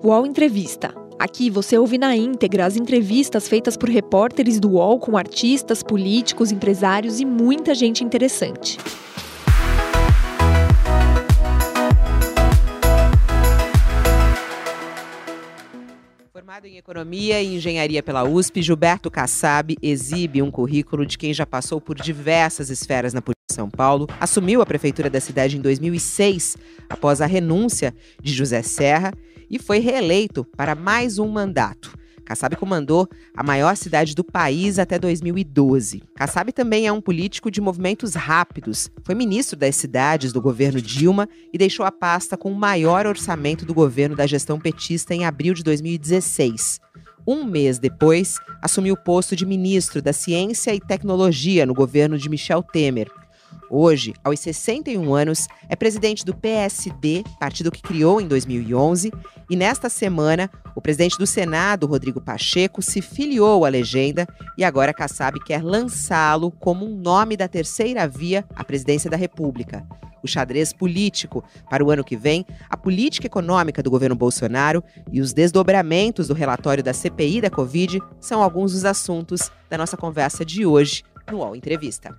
UOL Entrevista. Aqui você ouve na íntegra as entrevistas feitas por repórteres do UOL com artistas, políticos, empresários e muita gente interessante. Formado em Economia e Engenharia pela USP, Gilberto Kassab exibe um currículo de quem já passou por diversas esferas na política de São Paulo, assumiu a prefeitura da cidade em 2006, após a renúncia de José Serra, e foi reeleito para mais um mandato. Kassab comandou a maior cidade do país até 2012. Kassab também é um político de movimentos rápidos. Foi ministro das cidades do governo Dilma e deixou a pasta com o maior orçamento do governo da gestão petista em abril de 2016. Um mês depois, assumiu o posto de ministro da Ciência e Tecnologia no governo de Michel Temer. Hoje, aos 61 anos, é presidente do PSD, partido que criou em 2011, e nesta semana, o presidente do Senado, Rodrigo Pacheco, se filiou à legenda e agora Kassab quer lançá-lo como um nome da terceira via à presidência da República. O xadrez político para o ano que vem, a política econômica do governo Bolsonaro e os desdobramentos do relatório da CPI da Covid são alguns dos assuntos da nossa conversa de hoje no UOL Entrevista.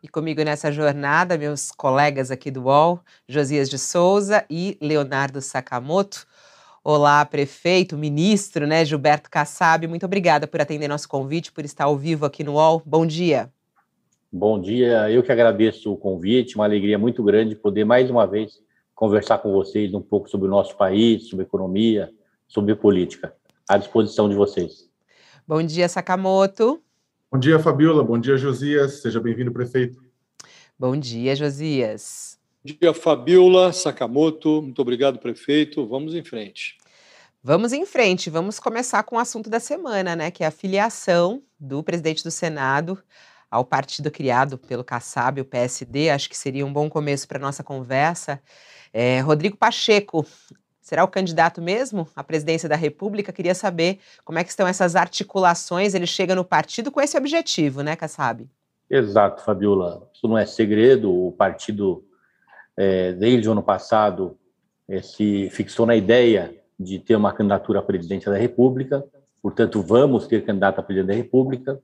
E comigo nessa jornada, meus colegas aqui do UOL, Josias de Souza e Leonardo Sakamoto. Olá, prefeito, ministro, né, Gilberto Kassab, muito obrigada por atender nosso convite, por estar ao vivo aqui no UOL. Bom dia. Bom dia, eu que agradeço o convite, uma alegria muito grande poder mais uma vez conversar com vocês um pouco sobre o nosso país, sobre economia, sobre política. À disposição de vocês. Bom dia, Sakamoto. Bom dia, Fabiola. Bom dia, Josias. Seja bem-vindo, prefeito. Bom dia, Josias. Bom dia, Fabiola Sakamoto. Muito obrigado, prefeito. Vamos em frente. Vamos em frente. Vamos começar com o assunto da semana, né? Que é a filiação do presidente do Senado ao partido criado pelo Kassab, o PSD. Acho que seria um bom começo para nossa conversa. É, Rodrigo Pacheco Será o candidato mesmo à presidência da República? Queria saber como é que estão essas articulações. Ele chega no partido com esse objetivo, né, Kassab? Exato, Fabiola. Isso não é segredo. O partido, é, desde o ano passado, é, se fixou na ideia de ter uma candidatura à presidência da República. Portanto, vamos ter candidato à presidência da República.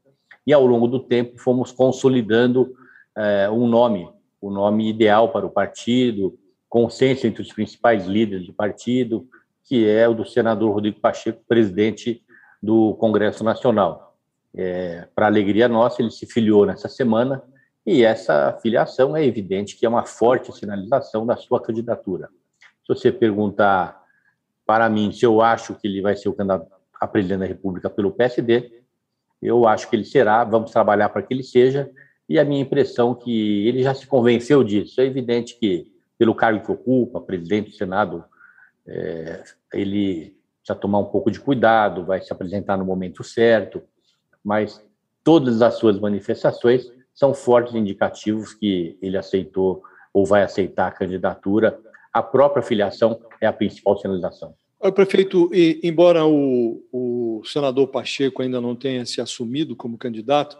E, ao longo do tempo, fomos consolidando é, um nome, o nome ideal para o partido, consenso entre os principais líderes do partido, que é o do senador Rodrigo Pacheco, presidente do Congresso Nacional. É, Para alegria nossa, ele se filiou nessa semana e essa filiação é evidente que é uma forte sinalização da sua candidatura. Se você perguntar para mim se eu acho que ele vai ser o candidato a presidente da República pelo PSD, eu acho que ele será, vamos trabalhar para que ele seja, e a minha impressão é que ele já se convenceu disso. É evidente que pelo cargo que ocupa, presidente do Senado, é, ele já tomar um pouco de cuidado, vai se apresentar no momento certo, mas todas as suas manifestações são fortes indicativos que ele aceitou ou vai aceitar a candidatura. A própria filiação é a principal sinalização. Prefeito, embora o, o senador Pacheco ainda não tenha se assumido como candidato,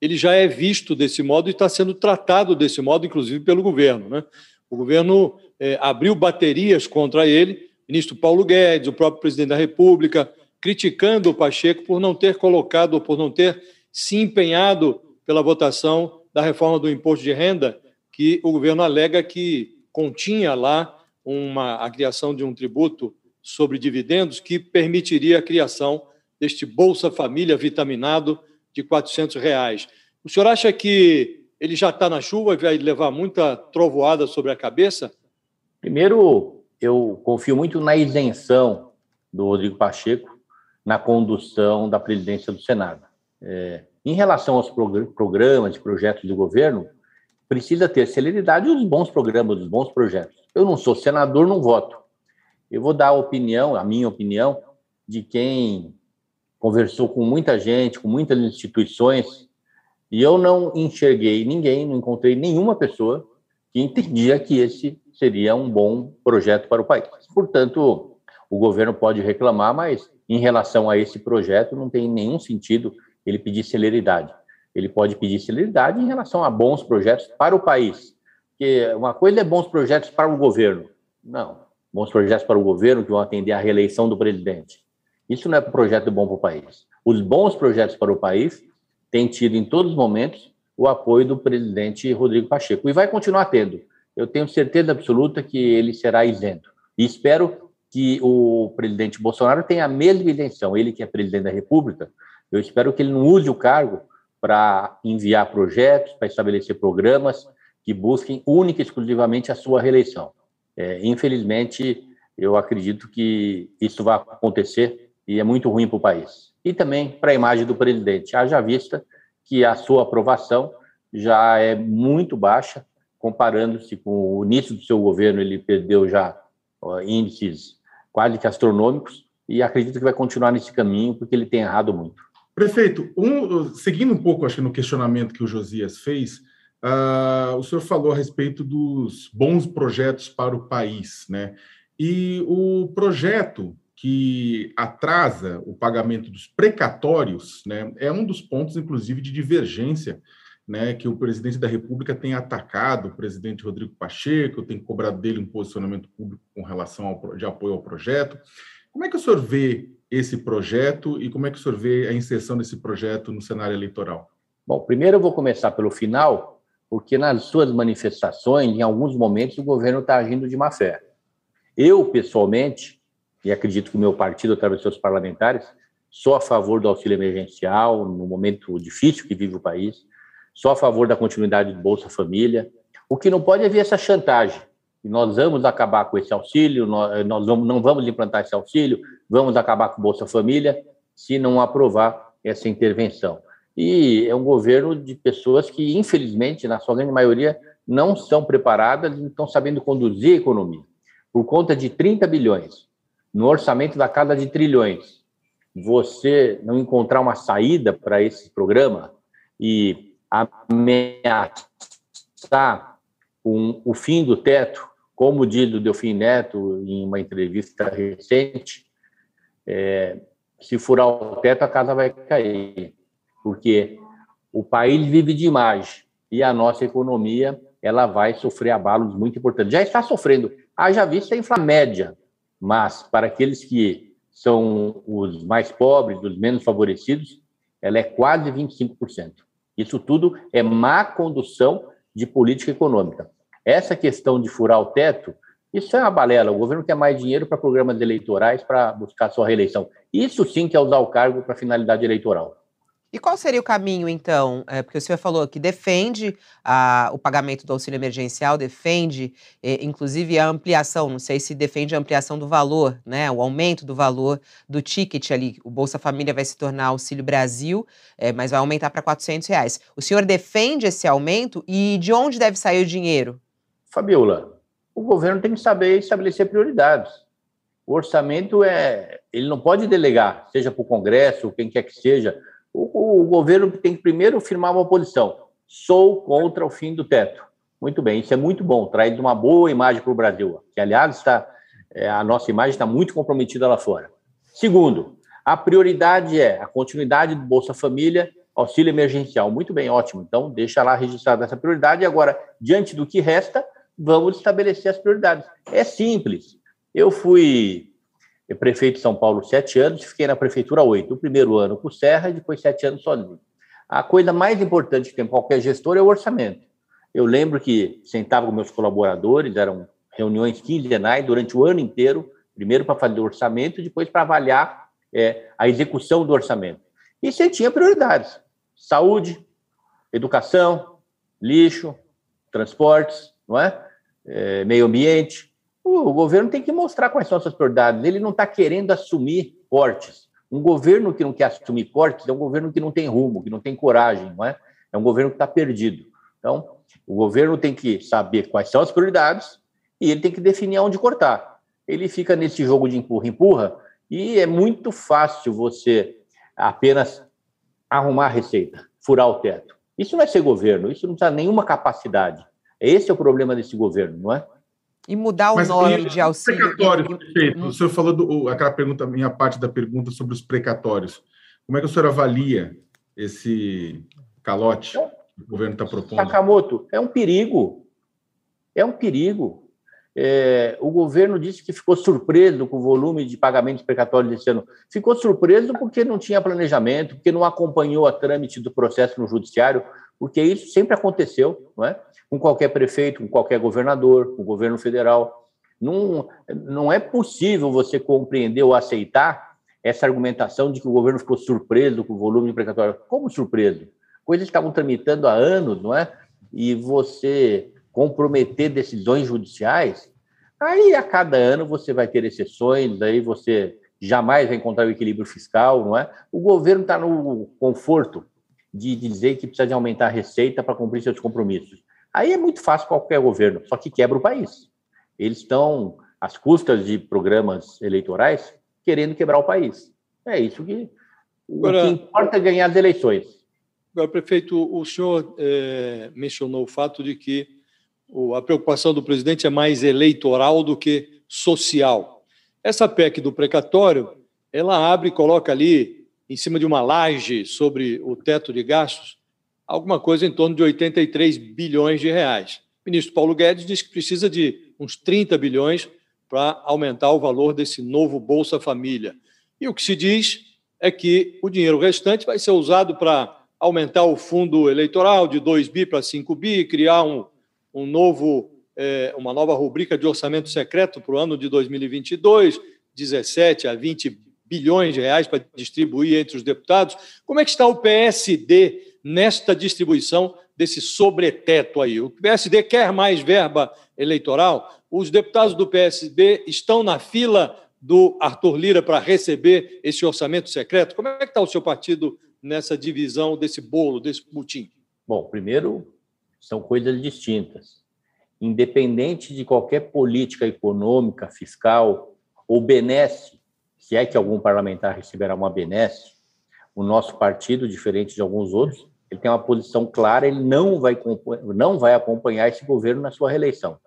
ele já é visto desse modo e está sendo tratado desse modo, inclusive pelo governo. Né? O governo é, abriu baterias contra ele, ministro Paulo Guedes, o próprio presidente da República, criticando o Pacheco por não ter colocado, ou por não ter se empenhado pela votação da reforma do imposto de renda, que o governo alega que continha lá uma, a criação de um tributo sobre dividendos que permitiria a criação deste Bolsa Família vitaminado de 400 reais. O senhor acha que ele já está na chuva e vai levar muita trovoada sobre a cabeça? Primeiro, eu confio muito na isenção do Rodrigo Pacheco na condução da presidência do Senado. É, em relação aos programas e projetos do governo, precisa ter celeridade os bons programas, os bons projetos. Eu não sou senador, não voto. Eu vou dar a opinião, a minha opinião, de quem conversou com muita gente, com muitas instituições e eu não enxerguei ninguém, não encontrei nenhuma pessoa que entendia que esse seria um bom projeto para o país. Portanto, o governo pode reclamar, mas em relação a esse projeto não tem nenhum sentido ele pedir celeridade. Ele pode pedir celeridade em relação a bons projetos para o país. Porque uma coisa é bons projetos para o governo. Não, bons projetos para o governo que vão atender à reeleição do presidente. Isso não é um projeto bom para o país. Os bons projetos para o país têm tido em todos os momentos o apoio do presidente Rodrigo Pacheco e vai continuar tendo. Eu tenho certeza absoluta que ele será isento. E espero que o presidente Bolsonaro tenha a mesma intenção. Ele que é presidente da República, eu espero que ele não use o cargo para enviar projetos, para estabelecer programas que busquem única e exclusivamente a sua reeleição. É, infelizmente, eu acredito que isso vai acontecer e é muito ruim para o país. E também para a imagem do presidente, haja vista que a sua aprovação já é muito baixa, comparando-se com o início do seu governo, ele perdeu já índices quase que astronômicos, e acredito que vai continuar nesse caminho, porque ele tem errado muito. Prefeito, um, seguindo um pouco, acho que no questionamento que o Josias fez, uh, o senhor falou a respeito dos bons projetos para o país, né? E o projeto que atrasa o pagamento dos precatórios, né, é um dos pontos, inclusive, de divergência, né, que o presidente da República tem atacado o presidente Rodrigo Pacheco, tem cobrado dele um posicionamento público com relação ao, de apoio ao projeto. Como é que o senhor vê esse projeto e como é que o senhor vê a inserção desse projeto no cenário eleitoral? Bom, primeiro eu vou começar pelo final, porque nas suas manifestações, em alguns momentos, o governo está agindo de má fé. Eu, pessoalmente, e acredito que o meu partido, através dos seus parlamentares, sou a favor do auxílio emergencial no momento difícil que vive o país, sou a favor da continuidade do Bolsa Família. O que não pode é ver essa chantagem. Nós vamos acabar com esse auxílio, nós, vamos, não vamos implantar esse auxílio, vamos acabar com o Bolsa Família, se não aprovar essa intervenção. E é um governo de pessoas que, infelizmente, na sua grande maioria, não são preparadas não estão sabendo conduzir a economia. Por conta de 30 bilhões, no orçamento da casa de trilhões, você não encontrar uma saída para esse programa e ameaçar o fim do teto, como diz o Delfim Neto em uma entrevista recente, é, se furar o teto, a casa vai cair, porque o país vive de imagem e a nossa economia ela vai sofrer abalos muito importantes. Já está sofrendo. Haja vista a inflação média, mas para aqueles que são os mais pobres, os menos favorecidos, ela é quase 25%. Isso tudo é má condução de política econômica. Essa questão de furar o teto, isso é uma balela. O governo quer mais dinheiro para programas eleitorais para buscar sua reeleição. Isso sim que é usar o cargo para finalidade eleitoral. E qual seria o caminho, então? É, porque o senhor falou que defende a, o pagamento do auxílio emergencial, defende, é, inclusive, a ampliação, não sei se defende a ampliação do valor, né? O aumento do valor do ticket ali. O Bolsa Família vai se tornar Auxílio Brasil, é, mas vai aumentar para 400 reais. O senhor defende esse aumento e de onde deve sair o dinheiro? Fabiola, o governo tem que saber estabelecer prioridades. O orçamento é. Ele não pode delegar, seja para o Congresso, quem quer que seja o, o governo tem que primeiro firmar uma posição. Sou contra o fim do teto. Muito bem, isso é muito bom, traz uma boa imagem para o Brasil, que, aliás, está, é, a nossa imagem está muito comprometida lá fora. Segundo, a prioridade é a continuidade do Bolsa Família, auxílio emergencial. Muito bem, ótimo. Então, deixa lá registrada essa prioridade. E agora, diante do que resta, vamos estabelecer as prioridades. É simples. Eu fui prefeito de São Paulo sete anos, fiquei na prefeitura oito. O primeiro ano com o Serra e depois sete anos sozinho. A coisa mais importante que tem qualquer gestor é o orçamento. Eu lembro que sentava com meus colaboradores, eram reuniões quinzenais durante o ano inteiro, primeiro para fazer o orçamento depois para avaliar é, a execução do orçamento. E você tinha prioridades: saúde, educação, lixo, transportes, não é? é meio ambiente, o governo tem que mostrar quais são as suas prioridades. Ele não está querendo assumir cortes. Um governo que não quer assumir cortes é um governo que não tem rumo, que não tem coragem, não é? É um governo que está perdido. Então, o governo tem que saber quais são as prioridades e ele tem que definir onde cortar. Ele fica nesse jogo de empurra-empurra e é muito fácil você apenas arrumar a receita, furar o teto. Isso não é ser governo, isso não precisa nenhuma capacidade. Esse é o problema desse governo, não é? E mudar o Mas, nome de auxílio. Precatórios, perfeito. O senhor falou do, aquela pergunta, minha parte da pergunta sobre os precatórios. Como é que o senhor avalia esse calote que o governo está propondo? Sakamoto, é um perigo. É um perigo. É, o governo disse que ficou surpreso com o volume de pagamentos precatórios desse ano. Ficou surpreso porque não tinha planejamento, porque não acompanhou a trâmite do processo no judiciário, porque isso sempre aconteceu, não é? com qualquer prefeito, com qualquer governador, com o governo federal. Não, não é possível você compreender ou aceitar essa argumentação de que o governo ficou surpreso com o volume de precatório. Como surpreso? Coisas estavam tramitando há anos, não é? E você comprometer decisões judiciais, aí a cada ano você vai ter exceções, aí você jamais vai encontrar o equilíbrio fiscal, não é? O governo está no conforto de dizer que precisa de aumentar a receita para cumprir seus compromissos. Aí é muito fácil qualquer governo, só que quebra o país. Eles estão, às custas de programas eleitorais, querendo quebrar o país. É isso que. Agora, o que importa é ganhar as eleições. Agora, prefeito, o senhor é, mencionou o fato de que a preocupação do presidente é mais eleitoral do que social. Essa PEC do precatório, ela abre e coloca ali, em cima de uma laje sobre o teto de gastos, alguma coisa em torno de 83 bilhões de reais. O ministro Paulo Guedes diz que precisa de uns 30 bilhões para aumentar o valor desse novo Bolsa Família. E o que se diz é que o dinheiro restante vai ser usado para aumentar o fundo eleitoral de 2 bi para 5 bi, criar um, um novo, é, uma nova rubrica de orçamento secreto para o ano de 2022, 17 a 20 bilhões de reais para distribuir entre os deputados. Como é que está o PSD nesta distribuição desse sobreteto aí? O PSD quer mais verba eleitoral? Os deputados do PSD estão na fila do Arthur Lira para receber esse orçamento secreto? Como é que está o seu partido nessa divisão desse bolo, desse putim? Bom, primeiro, são coisas distintas. Independente de qualquer política econômica, fiscal ou benesse, se é que algum parlamentar receberá uma benesse, o nosso partido, diferente de alguns outros, ele tem uma posição clara, ele não vai, não vai acompanhar esse governo na sua reeleição,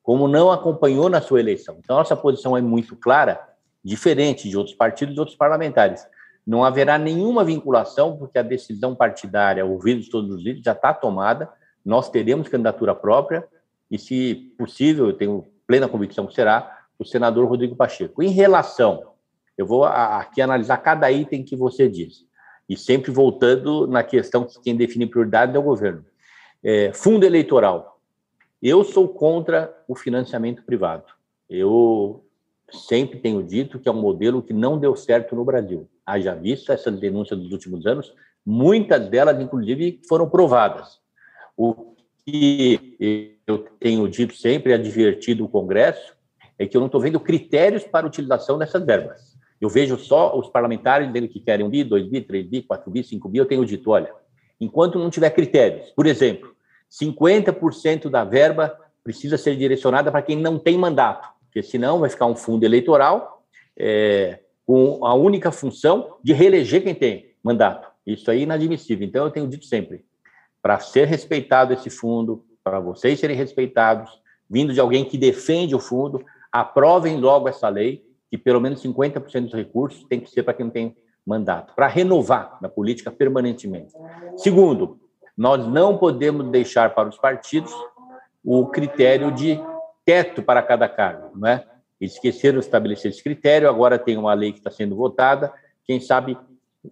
como não acompanhou na sua eleição. Então, nossa posição é muito clara, diferente de outros partidos e outros parlamentares. Não haverá nenhuma vinculação, porque a decisão partidária, ouvidos todos os líderes, já está tomada, nós teremos candidatura própria e, se possível, eu tenho plena convicção que será, o senador Rodrigo Pacheco. Em relação, eu vou aqui analisar cada item que você diz, e sempre voltando na questão que quem define prioridade é o governo. É, fundo eleitoral. Eu sou contra o financiamento privado. Eu sempre tenho dito que é um modelo que não deu certo no Brasil. Haja visto essa denúncia dos últimos anos, muitas delas, inclusive, foram provadas. O que eu tenho dito sempre, advertido o Congresso, é que eu não estou vendo critérios para utilização dessas verbas. Eu vejo só os parlamentares dizendo que querem um bi, dois bi, três bi, quatro bi, cinco bi. Eu tenho dito, olha, enquanto não tiver critérios, por exemplo, 50% da verba precisa ser direcionada para quem não tem mandato, porque senão vai ficar um fundo eleitoral é, com a única função de reeleger quem tem mandato. Isso aí é inadmissível. Então, eu tenho dito sempre, para ser respeitado esse fundo, para vocês serem respeitados, vindo de alguém que defende o fundo, aprovem logo essa lei, que pelo menos 50% dos recursos tem que ser para quem não tem mandato, para renovar na política permanentemente. Segundo, nós não podemos deixar para os partidos o critério de teto para cada cargo, não é? Eles esqueceram de estabelecer esse critério, agora tem uma lei que está sendo votada, quem sabe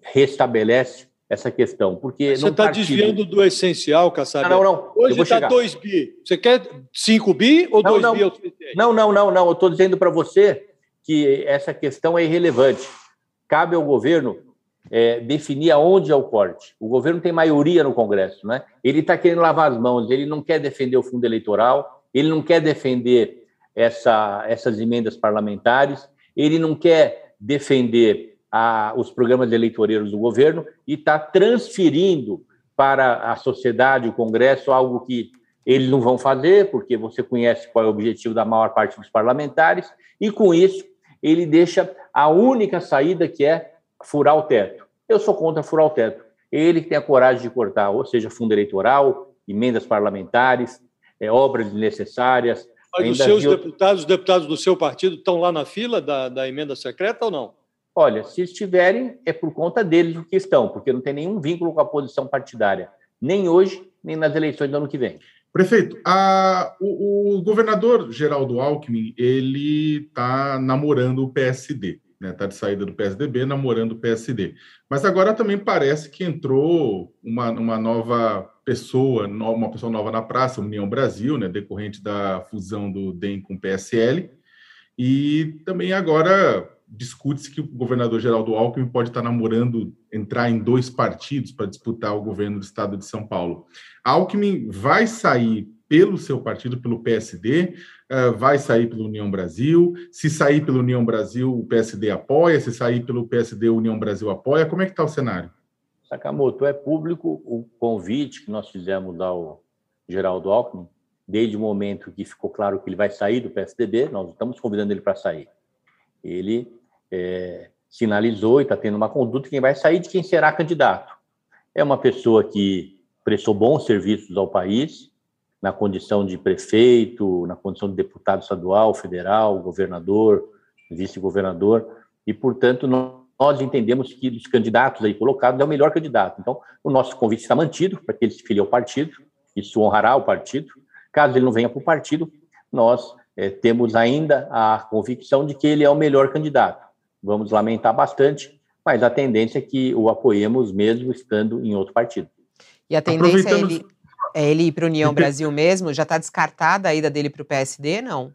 restabelece essa questão. Porque Você está partido... desviando do essencial, Kassab. Não, não, não. Hoje está 2 bi. Você quer 5 bi ou 2 bi? Não, não, não, não. Eu estou dizendo para você que essa questão é irrelevante. Cabe ao governo é, definir aonde é o corte. O governo tem maioria no Congresso, né? Ele está querendo lavar as mãos, ele não quer defender o fundo eleitoral, ele não quer defender essa, essas emendas parlamentares, ele não quer defender a, os programas eleitoreiros do governo e está transferindo para a sociedade, o Congresso, algo que eles não vão fazer, porque você conhece qual é o objetivo da maior parte dos parlamentares, e com isso ele deixa a única saída que é furar o teto. Eu sou contra furar o teto. Ele que tem a coragem de cortar, ou seja, fundo eleitoral, emendas parlamentares, é, obras desnecessárias. Mas os seus deputados, os deputados do seu partido estão lá na fila da, da emenda secreta ou não? Olha, se estiverem, é por conta deles o que estão, porque não tem nenhum vínculo com a posição partidária, nem hoje, nem nas eleições do ano que vem. Prefeito, a, o, o, governador Geraldo Alckmin ele está namorando o PSD, né? Está de saída do PSDB, namorando o PSD. Mas agora também parece que entrou uma, uma nova pessoa, uma pessoa nova na praça, União Brasil, né? Decorrente da fusão do DEM com o PSL. E também agora discute-se que o governador Geraldo Alckmin pode estar namorando entrar em dois partidos para disputar o governo do estado de São Paulo. Alckmin vai sair pelo seu partido, pelo PSD, eh, vai sair pela União Brasil. Se sair pela União Brasil, o PSD apoia. Se sair pelo PSD, a União Brasil apoia. Como é que está o cenário? Sakamoto, é público o convite que nós fizemos ao Geraldo Alckmin, desde o momento que ficou claro que ele vai sair do PSDB, nós estamos convidando ele para sair. Ele é, sinalizou e está tendo uma conduta quem vai sair de quem será candidato. É uma pessoa que prestou bons serviços ao país, na condição de prefeito, na condição de deputado estadual, federal, governador, vice-governador, e, portanto, nós entendemos que dos candidatos aí colocados é o melhor candidato. Então, o nosso convite está mantido para que ele se filie ao partido, isso honrará o partido. Caso ele não venha para o partido, nós é, temos ainda a convicção de que ele é o melhor candidato vamos lamentar bastante, mas a tendência é que o apoiemos mesmo estando em outro partido. E a tendência é ele, é ele ir para a União Brasil mesmo? Já está descartada a ida dele para o PSD, não?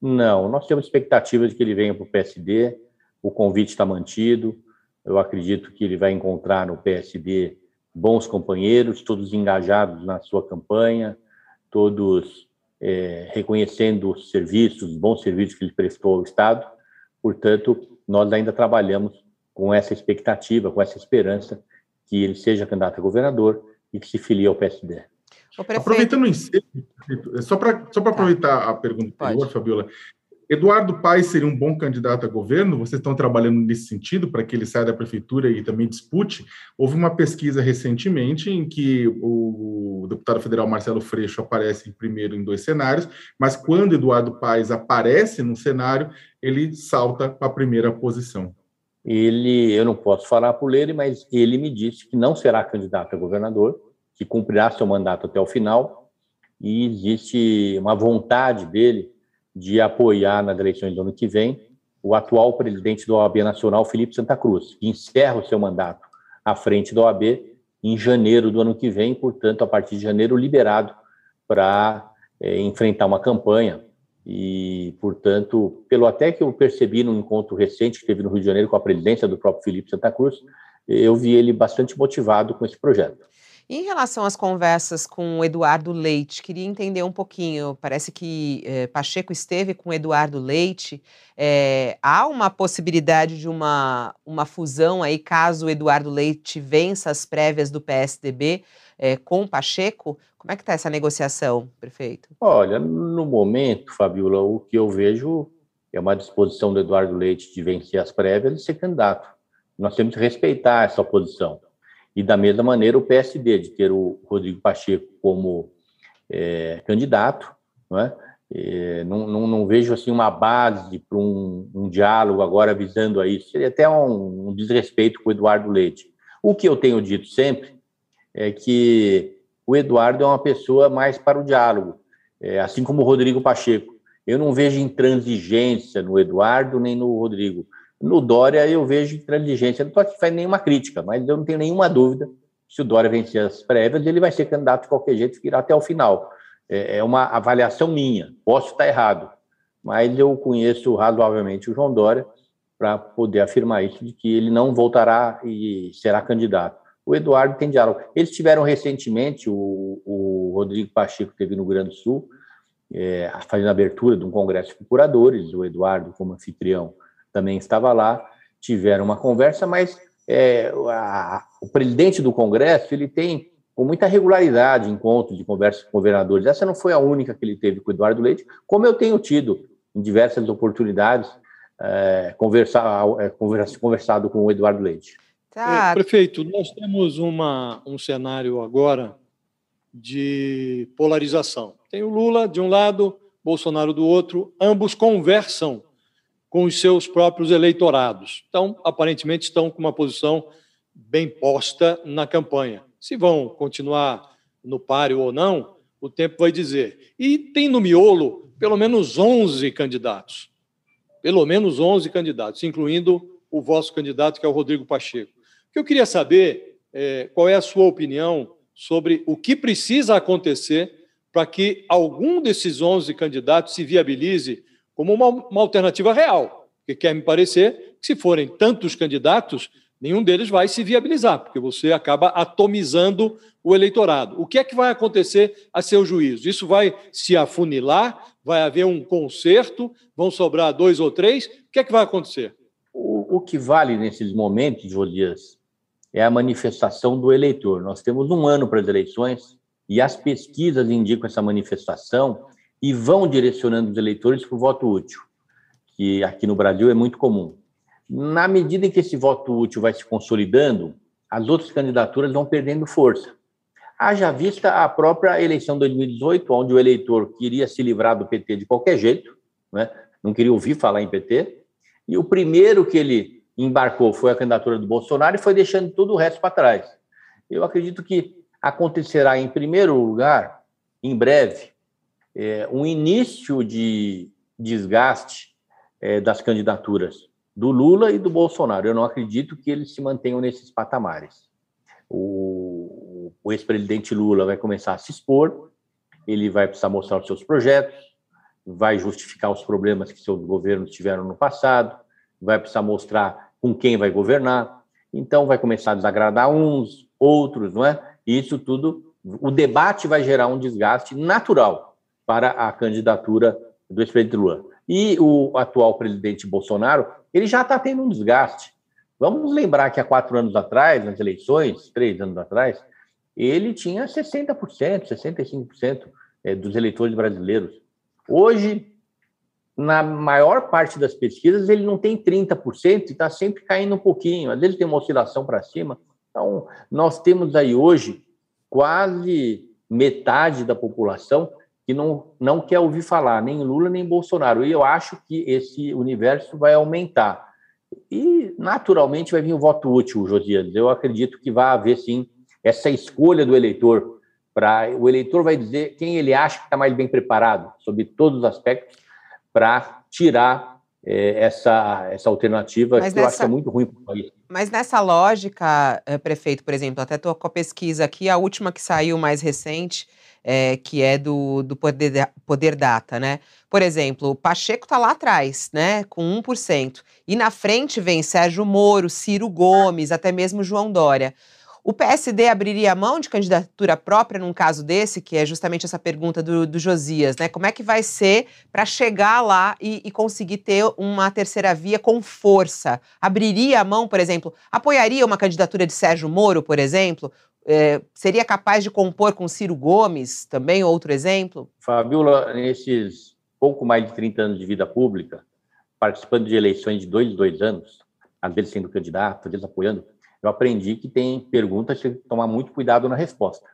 Não, nós temos expectativas de que ele venha para o PSD, o convite está mantido, eu acredito que ele vai encontrar no PSD bons companheiros, todos engajados na sua campanha, todos é, reconhecendo os serviços, os bons serviços que ele prestou ao Estado. Portanto, nós ainda trabalhamos com essa expectativa, com essa esperança que ele seja candidato a governador e que se filie ao PSD. Aproveitando o ensejo, só para só tá. aproveitar a pergunta anterior, Fabiola, Eduardo Paes seria um bom candidato a governo? Vocês estão trabalhando nesse sentido para que ele saia da prefeitura e também dispute? Houve uma pesquisa recentemente em que o deputado federal Marcelo Freixo aparece primeiro em dois cenários, mas quando Eduardo Paes aparece no cenário, ele salta a primeira posição. Ele, eu não posso falar por ele, mas ele me disse que não será candidato a governador, que cumprirá seu mandato até o final, e existe uma vontade dele de apoiar nas eleições do ano que vem o atual presidente da OAB Nacional, Felipe Santa Cruz, que encerra o seu mandato à frente da OAB em janeiro do ano que vem, portanto, a partir de janeiro, liberado para é, enfrentar uma campanha. E, portanto, pelo até que eu percebi no encontro recente que teve no Rio de Janeiro com a presidência do próprio Felipe Santa Cruz, eu vi ele bastante motivado com esse projeto. Em relação às conversas com o Eduardo Leite, queria entender um pouquinho. Parece que eh, Pacheco esteve com Eduardo Leite. Eh, há uma possibilidade de uma, uma fusão aí, caso o Eduardo Leite vença as prévias do PSDB eh, com Pacheco? Como é que está essa negociação, prefeito? Olha, no momento, Fabiola, o que eu vejo é uma disposição do Eduardo Leite de vencer as prévias e ser candidato. Nós temos que respeitar essa posição. E da mesma maneira o PSD, de ter o Rodrigo Pacheco como é, candidato, não, é? é? não, não, não, vejo assim uma base para um, um, diálogo agora visando a isso. Seria até um, um desrespeito com o Eduardo Leite. O que eu tenho dito sempre é que o Eduardo é uma pessoa mais para o diálogo, é, assim como o Rodrigo Pacheco. Eu não vejo intransigência no Eduardo nem no Rodrigo. No Dória, eu vejo intransigência. Não estou aqui fazendo nenhuma crítica, mas eu não tenho nenhuma dúvida se o Dória vencer as prévias, ele vai ser candidato de qualquer jeito, irá até o final. É, é uma avaliação minha. Posso estar errado, mas eu conheço razoavelmente o João Dória para poder afirmar isso, de que ele não voltará e será candidato. O Eduardo tem diálogo. Eles tiveram recentemente, o, o Rodrigo Pacheco teve no Grande Sul, é, fazendo a abertura de um congresso de procuradores, o Eduardo como anfitrião também estava lá, tiveram uma conversa, mas é, a, o presidente do Congresso ele tem com muita regularidade encontros de conversa com governadores. Essa não foi a única que ele teve com o Eduardo Leite, como eu tenho tido em diversas oportunidades é, conversar, é, conversado com o Eduardo Leite. Tá. É, prefeito, nós temos uma, um cenário agora de polarização. Tem o Lula de um lado, Bolsonaro do outro, ambos conversam com os seus próprios eleitorados. Então, aparentemente, estão com uma posição bem posta na campanha. Se vão continuar no páreo ou não, o tempo vai dizer. E tem no miolo pelo menos 11 candidatos. Pelo menos 11 candidatos, incluindo o vosso candidato, que é o Rodrigo Pacheco. O que eu queria saber é qual é a sua opinião sobre o que precisa acontecer para que algum desses 11 candidatos se viabilize como uma, uma alternativa real. Porque quer me parecer que, se forem tantos candidatos, nenhum deles vai se viabilizar, porque você acaba atomizando o eleitorado. O que é que vai acontecer a seu juízo? Isso vai se afunilar? Vai haver um conserto? Vão sobrar dois ou três? O que é que vai acontecer? O, o que vale nesses momentos, Josias, é a manifestação do eleitor. Nós temos um ano para as eleições e as pesquisas indicam essa manifestação e vão direcionando os eleitores para o voto útil, que aqui no Brasil é muito comum. Na medida em que esse voto útil vai se consolidando, as outras candidaturas vão perdendo força. Haja vista a própria eleição de 2018, onde o eleitor queria se livrar do PT de qualquer jeito, né? não queria ouvir falar em PT, e o primeiro que ele embarcou foi a candidatura do Bolsonaro e foi deixando todo o resto para trás. Eu acredito que acontecerá, em primeiro lugar, em breve, é, um início de desgaste é, das candidaturas do Lula e do Bolsonaro. Eu não acredito que eles se mantenham nesses patamares. O, o ex-presidente Lula vai começar a se expor, ele vai precisar mostrar os seus projetos, vai justificar os problemas que seus governos tiveram no passado, vai precisar mostrar com quem vai governar. Então, vai começar a desagradar uns, outros, não é? E isso tudo, o debate vai gerar um desgaste natural para a candidatura do ex-presidente Lula. E o atual presidente Bolsonaro, ele já está tendo um desgaste. Vamos lembrar que há quatro anos atrás, nas eleições, três anos atrás, ele tinha 60%, 65% é, dos eleitores brasileiros. Hoje, na maior parte das pesquisas, ele não tem 30% e está sempre caindo um pouquinho. Às vezes tem uma oscilação para cima. Então, nós temos aí hoje quase metade da população que não, não quer ouvir falar nem Lula nem Bolsonaro. E eu acho que esse universo vai aumentar. E, naturalmente, vai vir o voto útil, Josias. Eu acredito que vai haver, sim, essa escolha do eleitor. Pra, o eleitor vai dizer quem ele acha que está mais bem preparado, sobre todos os aspectos, para tirar é, essa, essa alternativa Mas que nessa... eu acho que é muito ruim para o país. Mas nessa lógica, eh, prefeito, por exemplo, até estou com a pesquisa aqui, a última que saiu mais recente, é, que é do, do poder, poder Data, né? Por exemplo, o Pacheco está lá atrás, né? Com 1%. E na frente vem Sérgio Moro, Ciro Gomes, até mesmo João Dória. O PSD abriria a mão de candidatura própria num caso desse, que é justamente essa pergunta do, do Josias, né? Como é que vai ser para chegar lá e, e, conseguir ter uma terceira via com força? Abriria a mão, por exemplo, apoiaria uma candidatura de Sérgio Moro, por exemplo? É, seria capaz de compor com Ciro Gomes, também outro exemplo? Fabiola, nesses pouco mais de 30 anos de vida pública, participando de eleições de dois, dois anos, às vezes sendo candidato, às vezes apoiando, eu aprendi que tem perguntas que tomar muito cuidado na resposta.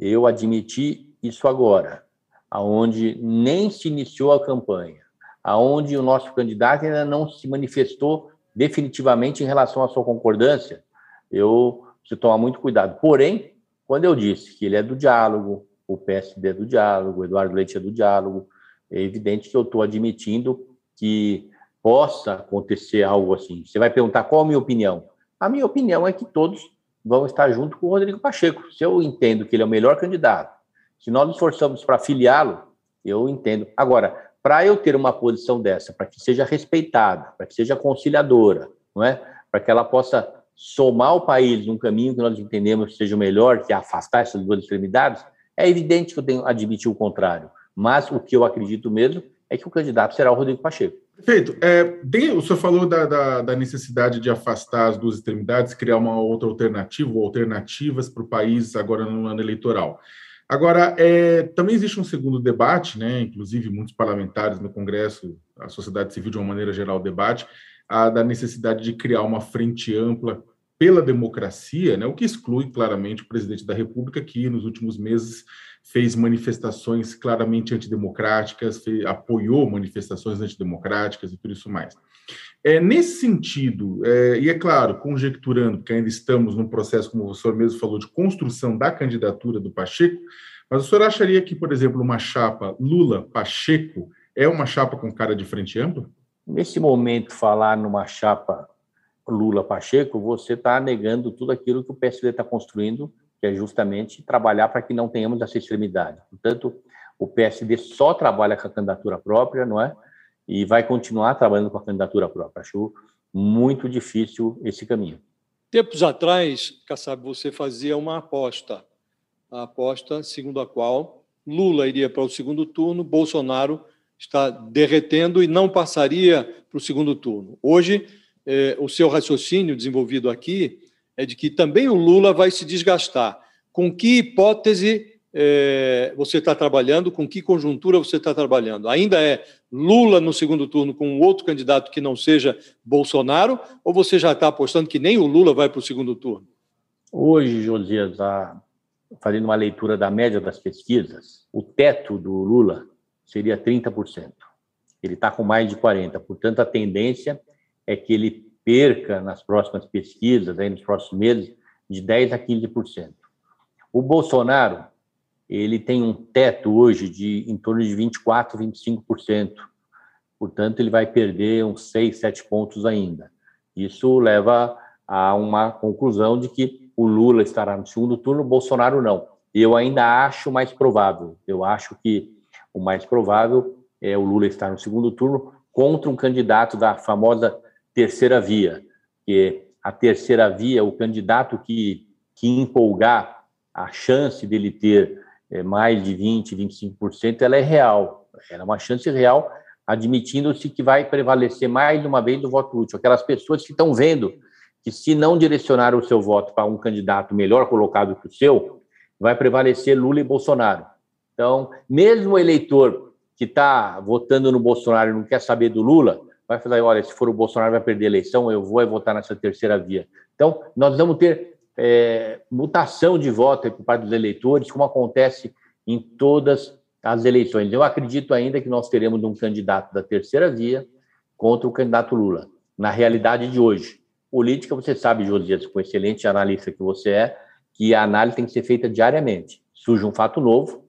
Eu admiti isso agora, aonde nem se iniciou a campanha, aonde o nosso candidato ainda não se manifestou definitivamente em relação à sua concordância, eu preciso tomar muito cuidado. Porém, quando eu disse que ele é do diálogo, o PSD é do diálogo, o Eduardo Leite é do diálogo, é evidente que eu estou admitindo que possa acontecer algo assim. Você vai perguntar qual a minha opinião? A minha opinião é que todos vão estar junto com o Rodrigo Pacheco. Se eu entendo que ele é o melhor candidato, se nós nos esforçamos para filiá-lo, eu entendo. Agora, para eu ter uma posição dessa, para que seja respeitada, para que seja conciliadora, não é? Para que ela possa somar o país num caminho que nós entendemos seja o melhor, que é afastar essas duas extremidades, é evidente que eu tenho admitir o contrário. Mas o que eu acredito mesmo é que o candidato será o Rodrigo Pacheco. Perfeito. É, o senhor falou da, da, da, necessidade de afastar as duas extremidades, criar uma outra alternativa ou alternativas para o país agora no ano eleitoral. Agora, é, também existe um segundo debate, né, inclusive muitos parlamentares no Congresso, a sociedade civil de uma maneira geral debate, a da necessidade de criar uma frente ampla pela democracia, né, o que exclui claramente o presidente da República, que nos últimos meses fez manifestações claramente antidemocráticas, fez, apoiou manifestações antidemocráticas e tudo isso mais. É, nesse sentido, é, e é claro, conjecturando, porque ainda estamos num processo, como o senhor mesmo falou, de construção da candidatura do Pacheco, Mas o senhor acharia que, por exemplo, uma chapa Lula-Pacheco é uma chapa com cara de frente ampla? Nesse momento, falar numa chapa Lula-Pacheco, você está negando tudo aquilo que o PSD está construindo, que é justamente trabalhar para que não tenhamos essa extremidade. Portanto, o PSD só trabalha com a candidatura própria, não é? E vai continuar trabalhando com a candidatura própria. Acho muito difícil esse caminho. Tempos atrás, Kassab, você fazia uma aposta. A aposta segundo a qual Lula iria para o segundo turno, Bolsonaro está derretendo e não passaria para o segundo turno. Hoje, eh, o seu raciocínio desenvolvido aqui é de que também o Lula vai se desgastar. Com que hipótese é, você está trabalhando, com que conjuntura você está trabalhando. Ainda é Lula no segundo turno com outro candidato que não seja Bolsonaro, ou você já está apostando que nem o Lula vai para o segundo turno? Hoje, Josias, fazendo uma leitura da média das pesquisas, o teto do Lula seria 30%. Ele está com mais de 40%. Portanto, a tendência é que ele perca nas próximas pesquisas, aí nos próximos meses, de 10% a 15%. O Bolsonaro ele tem um teto hoje de em torno de 24%, 25%. Portanto, ele vai perder uns 6, 7 pontos ainda. Isso leva a uma conclusão de que o Lula estará no segundo turno, o Bolsonaro não. Eu ainda acho mais provável. Eu acho que o mais provável é o Lula estar no segundo turno contra um candidato da famosa terceira via, que a terceira via, o candidato que, que empolgar a chance dele ter é, mais de 20%, 25%, ela é real. Ela é uma chance real, admitindo-se que vai prevalecer mais uma vez o voto útil. Aquelas pessoas que estão vendo que, se não direcionar o seu voto para um candidato melhor colocado que o seu, vai prevalecer Lula e Bolsonaro. Então, mesmo o eleitor que está votando no Bolsonaro e não quer saber do Lula, vai falar: olha, se for o Bolsonaro vai perder a eleição, eu vou votar nessa terceira via. Então, nós vamos ter é, mutação de voto por parte dos eleitores, como acontece em todas as eleições. Eu acredito ainda que nós teremos um candidato da terceira via contra o candidato Lula. Na realidade de hoje, política, você sabe, Josias, com excelente analista que você é, que a análise tem que ser feita diariamente. Surge um fato novo,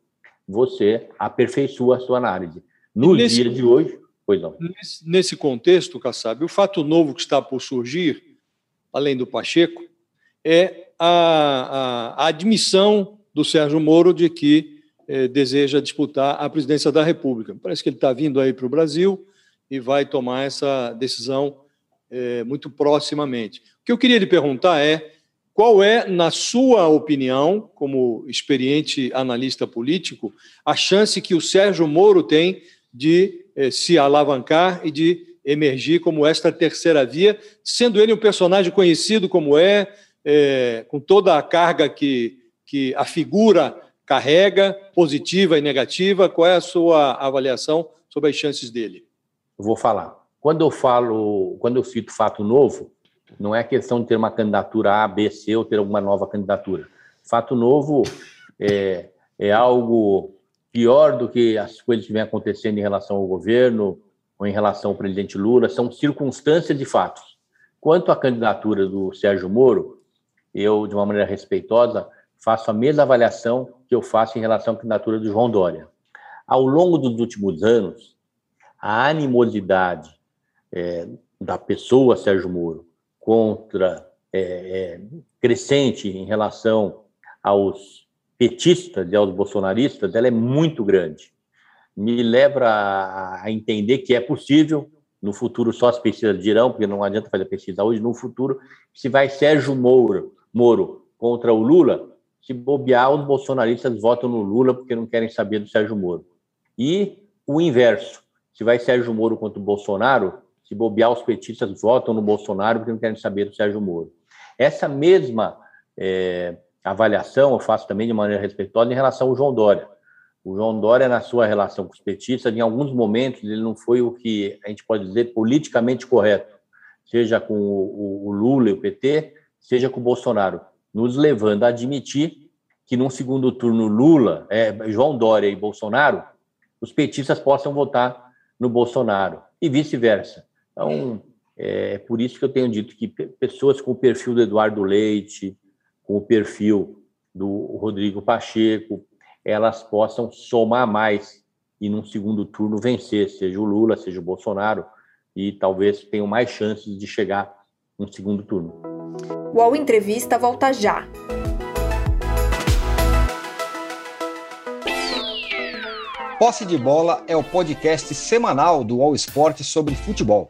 você aperfeiçoa a sua análise. No nesse, dia de hoje, pois não. Nesse contexto, Kassab, o fato novo que está por surgir, além do Pacheco, é a, a, a admissão do Sérgio Moro de que eh, deseja disputar a presidência da República. Parece que ele está vindo aí para o Brasil e vai tomar essa decisão eh, muito proximamente. O que eu queria lhe perguntar é qual é, na sua opinião, como experiente analista político, a chance que o Sérgio Moro tem de eh, se alavancar e de emergir como esta terceira via, sendo ele um personagem conhecido como é, é, com toda a carga que, que a figura carrega, positiva e negativa, qual é a sua avaliação sobre as chances dele? Eu vou falar. Quando eu falo, quando eu cito fato novo, não é questão de ter uma candidatura A, B, C ou ter alguma nova candidatura. Fato novo é, é algo pior do que as coisas que vêm acontecendo em relação ao governo ou em relação ao presidente Lula, são circunstâncias de fatos. Quanto à candidatura do Sérgio Moro, eu, de uma maneira respeitosa, faço a mesma avaliação que eu faço em relação à candidatura do João Dória. Ao longo dos últimos anos, a animosidade é, da pessoa Sérgio Moro contra é, é, crescente em relação aos petistas e aos bolsonaristas, ela é muito grande. Me leva a, entender que é possível no futuro só as pesquisas dirão, porque não adianta fazer pesquisa hoje, no futuro, se vai Sérgio Moro Moro contra o Lula, se bobear, os bolsonaristas votam no Lula porque não querem saber do Sérgio Moro. E o inverso, se vai Sérgio Moro contra o Bolsonaro, se bobear, os petistas votam no Bolsonaro porque não querem saber do Sérgio Moro. Essa mesma é, avaliação eu faço também de maneira respeitosa em relação ao João Dória. O João Dória, na sua relação com os petistas, em alguns momentos, ele não foi o que a gente pode dizer politicamente correto, seja com o, o Lula e o PT, seja com o Bolsonaro, nos levando a admitir que num segundo turno Lula, é, João Dória e Bolsonaro, os petistas possam votar no Bolsonaro e vice-versa. Então, é por isso que eu tenho dito que pessoas com o perfil do Eduardo Leite, com o perfil do Rodrigo Pacheco, elas possam somar mais e num segundo turno vencer, seja o Lula, seja o Bolsonaro, e talvez tenham mais chances de chegar no segundo turno. O UOL Entrevista volta já. Posse de Bola é o podcast semanal do All Sport sobre futebol.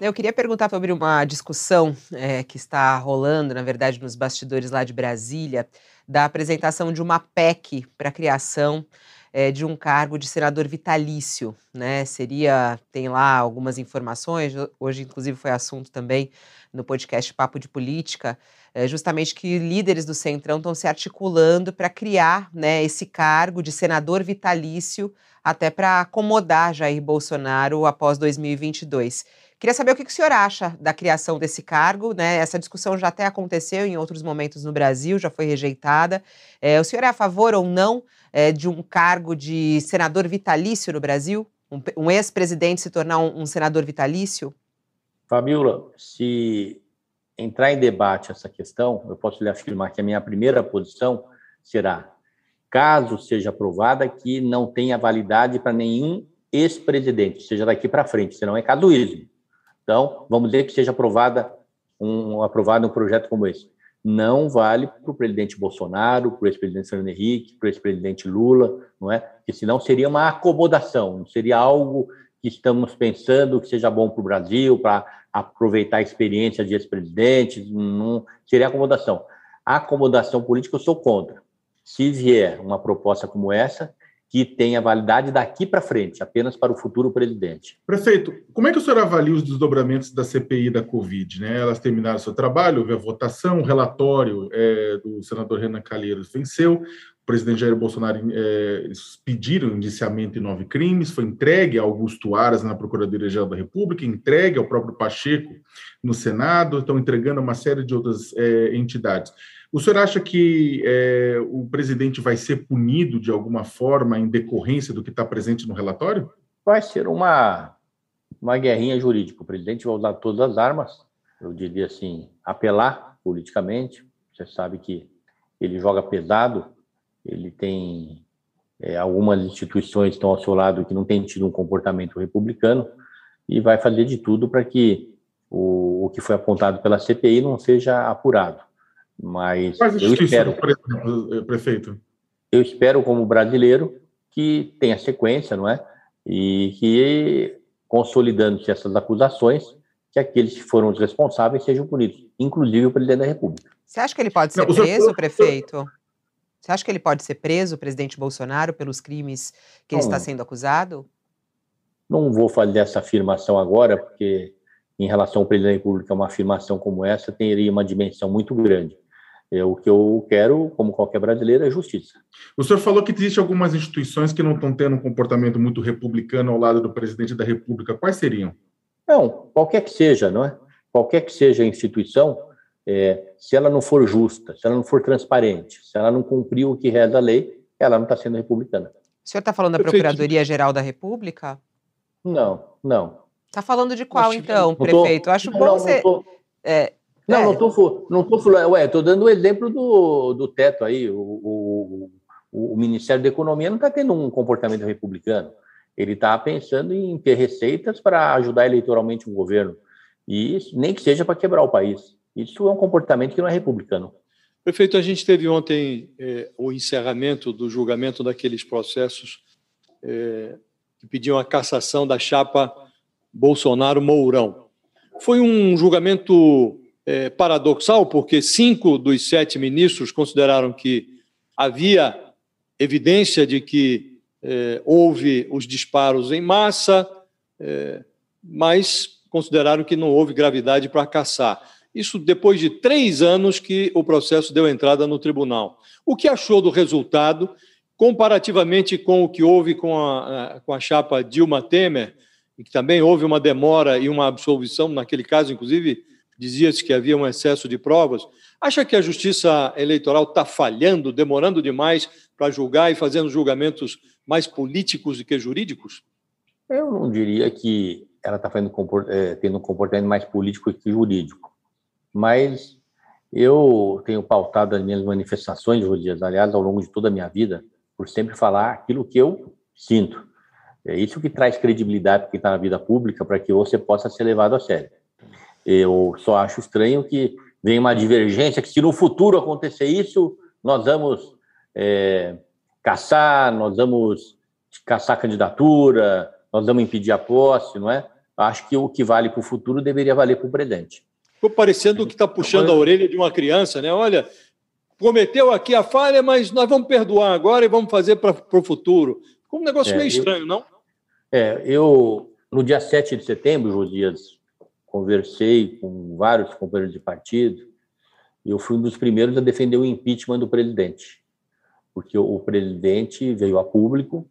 Eu queria perguntar sobre uma discussão é, que está rolando, na verdade, nos bastidores lá de Brasília, da apresentação de uma PEC para a criação é, de um cargo de senador vitalício, né? Seria, tem lá algumas informações, hoje inclusive foi assunto também no podcast Papo de Política, é, justamente que líderes do Centrão estão se articulando para criar né, esse cargo de senador vitalício até para acomodar Jair Bolsonaro após 2022. Queria saber o que, o senhor acha da criação desse cargo, né? Essa discussão já até aconteceu em outros momentos no Brasil, já foi rejeitada. É, o senhor é a favor ou não é, de um cargo de senador vitalício no Brasil? Um, um ex-presidente se tornar um, um senador vitalício? Fabiola, se entrar em debate essa questão, eu posso lhe afirmar que a minha primeira posição será, caso seja aprovada, que não tenha validade para nenhum ex-presidente, seja daqui para frente, senão é caduísmo. Então, vamos dizer que seja aprovada um, aprovado um projeto como esse. Não vale para o presidente Bolsonaro, para o ex-presidente Fernando Henrique, para o ex-presidente Lula, não é? Porque senão seria uma acomodação, não seria algo que estamos pensando que seja bom para o Brasil, para aproveitar a experiência de ex-presidentes, não seria acomodação. A acomodação política eu sou contra. Se vier uma proposta como essa, que tenha validade daqui para frente, apenas para o futuro presidente. Prefeito, como é que o senhor avalia os desdobramentos da CPI da Covid? Né? Elas terminaram seu trabalho, houve a votação, o relatório é, do senador Renan Calheiros venceu, o presidente Jair Bolsonaro é, pediram indiciamento em nove crimes, foi entregue a Augusto Aras na Procuradoria-Geral da República, entregue ao próprio Pacheco no Senado, estão entregando a uma série de outras é, entidades. O senhor acha que é, o presidente vai ser punido de alguma forma em decorrência do que está presente no relatório? Vai ser uma, uma guerrinha jurídica. O presidente vai usar todas as armas, eu diria assim, apelar politicamente. Você sabe que ele joga pesado, ele tem é, algumas instituições estão ao seu lado que não têm tido um comportamento republicano e vai fazer de tudo para que o, o que foi apontado pela CPI não seja apurado. Mas eu espero, eh, prefeito. Eu espero como brasileiro que tenha sequência, não é? E que consolidando-se essas acusações, que aqueles que foram os responsáveis sejam punidos, inclusive o presidente da República. Você acha que ele pode ser não, preso, senhor... prefeito? Você acha que ele pode ser preso, o presidente Bolsonaro, pelos crimes que não, ele está sendo acusado? Não vou fazer essa afirmação agora, porque em relação ao presidente da República, uma afirmação como essa teria uma dimensão muito grande. É, o que eu quero, como qualquer brasileiro, é justiça. O senhor falou que existem algumas instituições que não estão tendo um comportamento muito republicano ao lado do presidente da República. Quais seriam? Não, qualquer que seja, não é? Qualquer que seja a instituição, é, se ela não for justa, se ela não for transparente, se ela não cumprir o que reza a lei, ela não está sendo republicana. O senhor está falando da Procuradoria-Geral da República? Não, não. Está falando de qual, então, prefeito? Tô, Acho bom não, você. Não tô... é, não, é. não estou não tô falando. Ué, estou dando o exemplo do, do teto aí. O, o, o, o Ministério da Economia não está tendo um comportamento republicano. Ele está pensando em ter receitas para ajudar eleitoralmente um governo. E isso, nem que seja para quebrar o país. Isso é um comportamento que não é republicano. Prefeito, a gente teve ontem é, o encerramento do julgamento daqueles processos é, que pediam a cassação da chapa Bolsonaro-Mourão. Foi um julgamento é, paradoxal, porque cinco dos sete ministros consideraram que havia evidência de que é, houve os disparos em massa, é, mas consideraram que não houve gravidade para caçar. Isso depois de três anos que o processo deu entrada no tribunal. O que achou do resultado, comparativamente com o que houve com a, com a chapa Dilma Temer, que também houve uma demora e uma absolvição, naquele caso, inclusive, dizia-se que havia um excesso de provas. Acha que a justiça eleitoral está falhando, demorando demais para julgar e fazendo julgamentos mais políticos do que jurídicos? Eu não diria que ela está é, tendo um comportamento mais político que jurídico, mas eu tenho pautado as minhas manifestações, Rodias, aliás, ao longo de toda a minha vida, por sempre falar aquilo que eu sinto. É isso que traz credibilidade para quem está na vida pública, para que você possa ser levado a sério. Eu só acho estranho que venha uma divergência, que se no futuro acontecer isso, nós vamos é, caçar, nós vamos caçar candidatura, nós vamos impedir a posse, não é? Acho que o que vale para o futuro deveria valer para o presente. Ficou parecendo que está puxando a orelha de uma criança, né? Olha, cometeu aqui a falha, mas nós vamos perdoar agora e vamos fazer para o futuro. Ficou um negócio é, meio estranho, eu, não? É, eu, no dia 7 de setembro, Josias, conversei com vários companheiros de partido e eu fui um dos primeiros a defender o impeachment do presidente, porque o presidente veio a público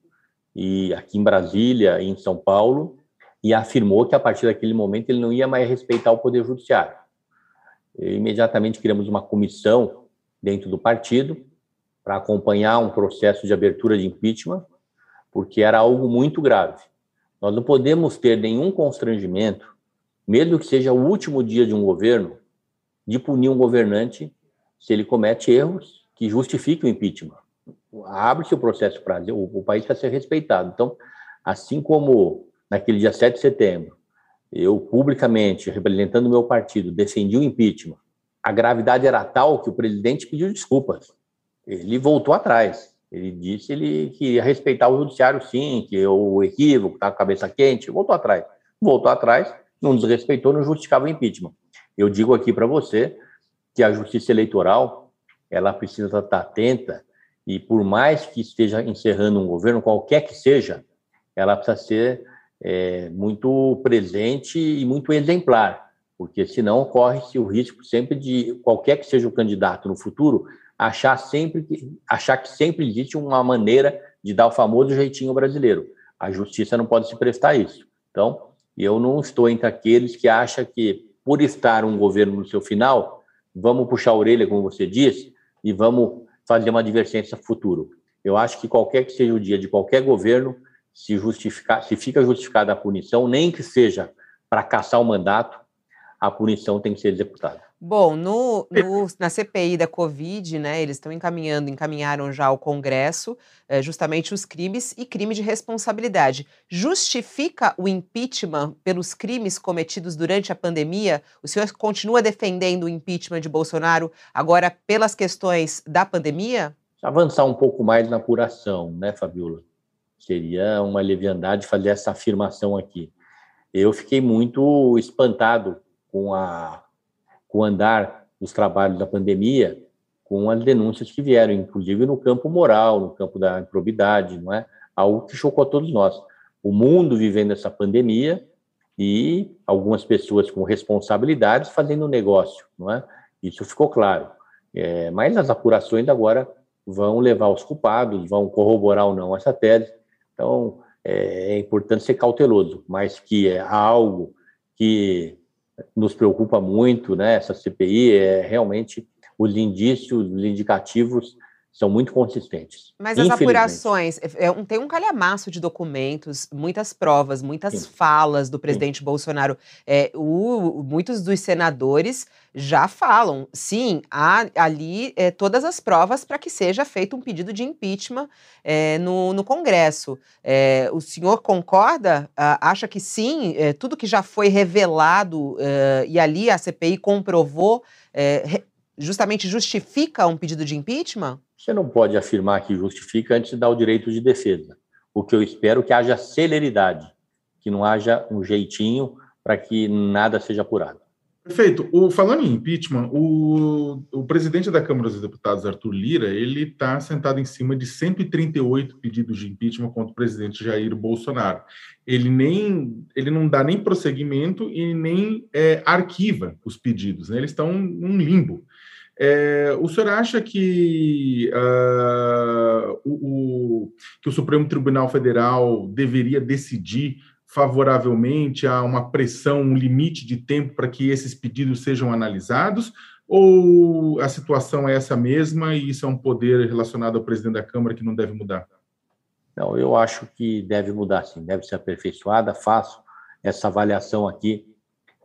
e aqui em Brasília e em São Paulo e afirmou que a partir daquele momento ele não ia mais respeitar o poder judiciário. E, imediatamente criamos uma comissão dentro do partido para acompanhar um processo de abertura de impeachment, porque era algo muito grave. Nós não podemos ter nenhum constrangimento, mesmo que seja o último dia de um governo, de punir um governante se ele comete erros que justifiquem o impeachment abre-se o processo para o, o país para ser respeitado. Então, assim como naquele dia 7 de setembro, eu publicamente, representando o meu partido, defendi o impeachment, a gravidade era tal que o presidente pediu desculpas. Ele voltou atrás. Ele disse ele que ia respeitar o judiciário, sim, que o equívoco está com a cabeça quente. Voltou atrás. Voltou atrás, não desrespeitou, não justificava o impeachment. Eu digo aqui para você que a justiça eleitoral ela precisa estar atenta e por mais que esteja encerrando um governo, qualquer que seja, ela precisa ser é, muito presente e muito exemplar, porque senão corre-se o risco sempre de qualquer que seja o candidato no futuro achar sempre que, achar que sempre existe uma maneira de dar o famoso jeitinho brasileiro. A justiça não pode se prestar a isso. Então, eu não estou entre aqueles que acham que por estar um governo no seu final, vamos puxar a orelha, como você disse, e vamos fazer uma advertência futuro. Eu acho que qualquer que seja o dia de qualquer governo, se justificar, se fica justificada a punição, nem que seja para caçar o mandato, a punição tem que ser executada. Bom, no, no, na CPI da Covid, né, eles estão encaminhando, encaminharam já ao Congresso é, justamente os crimes e crime de responsabilidade. Justifica o impeachment pelos crimes cometidos durante a pandemia? O senhor continua defendendo o impeachment de Bolsonaro agora pelas questões da pandemia? Avançar um pouco mais na apuração, né, Fabiola? Seria uma leviandade fazer essa afirmação aqui. Eu fiquei muito espantado com a com o andar dos trabalhos da pandemia, com as denúncias que vieram, inclusive no campo moral, no campo da improbidade, não é? Algo que chocou a todos nós. O mundo vivendo essa pandemia e algumas pessoas com responsabilidades fazendo negócio, não é? Isso ficou claro. É, mas as apurações agora vão levar os culpados, vão corroborar ou não essa tese. Então, é, é importante ser cauteloso, mas que é algo que nos preocupa muito, né? Essa CPI é realmente os indícios, os indicativos são muito consistentes. Mas as apurações, é, é tem um calhamaço de documentos, muitas provas, muitas Sim. falas do presidente Sim. Bolsonaro. É, o, muitos dos senadores já falam, sim, há ali é, todas as provas para que seja feito um pedido de impeachment é, no, no, Congresso. É, o senhor concorda? acha que sim, é, tudo que já foi revelado e ali a CPI comprovou justamente justifica um pedido de impeachment? Você não pode afirmar que justifica antes de dar o direito de defesa. O que eu espero é que haja celeridade, que não haja um jeitinho para que nada seja apurado. Perfeito. O, falando em impeachment, o, o presidente da Câmara dos Deputados, Arthur Lira, ele está sentado em cima de 138 pedidos de impeachment contra o presidente Jair Bolsonaro. Ele nem, ele não dá nem prosseguimento e nem é, arquiva os pedidos. Né? Eles estão num limbo. É, o senhor acha que, uh, o, o, que o Supremo Tribunal Federal deveria decidir favoravelmente? Há uma pressão, um limite de tempo para que esses pedidos sejam analisados? Ou a situação é essa mesma e isso é um poder relacionado ao presidente da Câmara que não deve mudar? Não, eu acho que deve mudar sim, deve ser aperfeiçoada. Faço essa avaliação aqui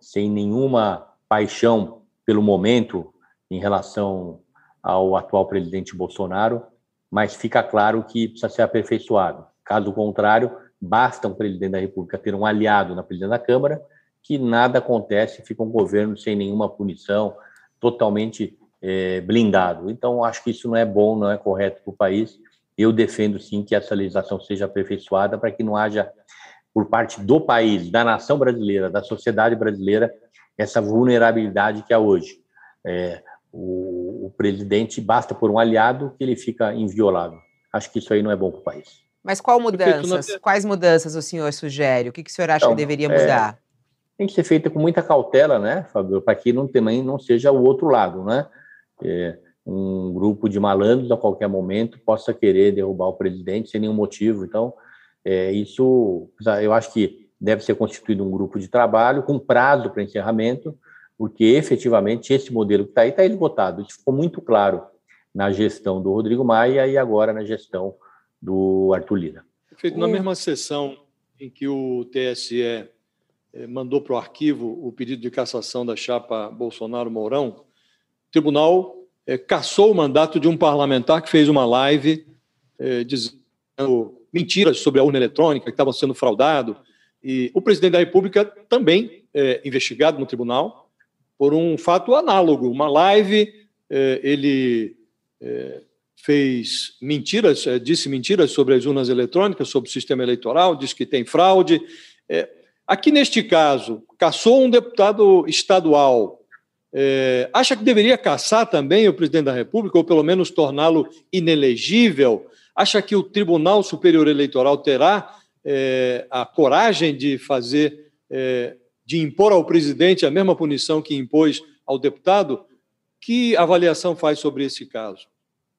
sem nenhuma paixão pelo momento em relação ao atual presidente Bolsonaro, mas fica claro que precisa ser aperfeiçoado. Caso contrário, basta um presidente da República ter um aliado na presidência da Câmara, que nada acontece, fica um governo sem nenhuma punição, totalmente é, blindado. Então, acho que isso não é bom, não é correto para o país. Eu defendo sim que essa legislação seja aperfeiçoada para que não haja, por parte do país, da nação brasileira, da sociedade brasileira, essa vulnerabilidade que há hoje. É, o, o, presidente basta por um aliado que ele fica inviolável. Acho que isso aí não é bom para o país. Mas qual mudanças? Quais mudanças o senhor sugere? O que, que o senhor acha então, que deveria é, mudar? É, tem que ser feita com muita cautela, né, Fábio, para que não, também não seja o outro lado, né? É, um grupo de malandros a qualquer momento possa querer derrubar o presidente sem nenhum motivo. Então, é, isso eu acho que deve ser constituído um grupo de trabalho com prazo para encerramento, porque efetivamente esse modelo que está aí está esgotado. Isso ficou muito claro na gestão do Rodrigo Maia e agora na gestão do Arthur Lira. Feito na mesma sessão em que o TSE eh, mandou para o arquivo o pedido de cassação da chapa Bolsonaro-Mourão, o tribunal é, cassou o mandato de um parlamentar que fez uma live é, dizendo mentiras sobre a urna eletrônica, que estava sendo fraudado. E o presidente da República também é investigado no tribunal por um fato análogo. Uma live, é, ele é, fez mentiras, é, disse mentiras sobre as urnas eletrônicas, sobre o sistema eleitoral, disse que tem fraude. Aqui, neste caso, caçou um deputado estadual acha que deveria caçar também o presidente da República, ou pelo menos torná-lo inelegível? Acha que o Tribunal Superior Eleitoral terá a coragem de fazer, de impor ao presidente a mesma punição que impôs ao deputado? Que avaliação faz sobre esse caso?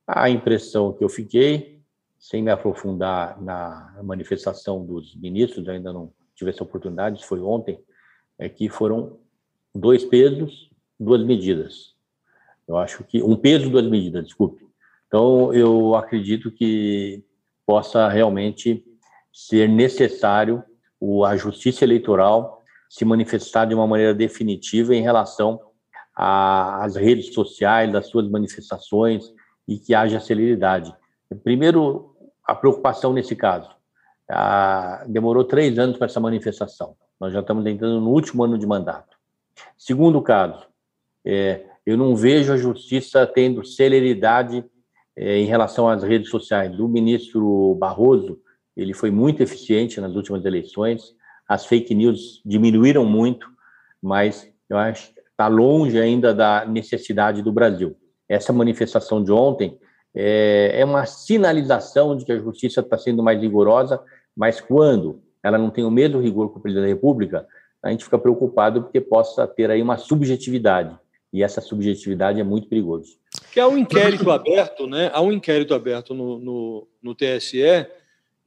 A impressão que eu fiquei, sem me aprofundar na manifestação dos ministros, ainda não tive essa oportunidade, foi ontem, é que foram dois pesos duas medidas. Eu acho que um peso, duas medidas, desculpe. Então, eu acredito que possa realmente ser necessário a justiça eleitoral se manifestar de uma maneira definitiva em relação às redes sociais, das suas manifestações e que haja celeridade. Primeiro, a preocupação nesse caso. Ah, demorou três anos para essa manifestação. Nós já estamos entrando no último ano de mandato. Segundo caso, é, eu não vejo a justiça tendo celeridade é, em relação às redes sociais. O ministro Barroso, ele foi muito eficiente nas últimas eleições, as fake news diminuíram muito, mas eu acho que está longe ainda da necessidade do Brasil. Essa manifestação de ontem é, é uma sinalização de que a justiça está sendo mais rigorosa, mas quando ela não tem o mesmo rigor que o presidente da República, a gente fica preocupado porque possa ter aí uma subjetividade e essa subjetividade é muito perigoso. Que há um inquérito aberto, né? Há um inquérito aberto no, no, no TSE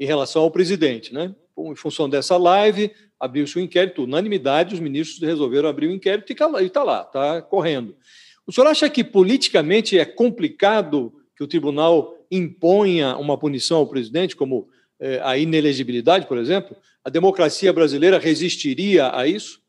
em relação ao presidente, né? Em função dessa live, abriu-se um inquérito, unanimidade, os ministros resolveram abrir o um inquérito e está lá, está correndo. O senhor acha que politicamente é complicado que o tribunal imponha uma punição ao presidente, como é, a inelegibilidade, por exemplo? A democracia brasileira resistiria a isso?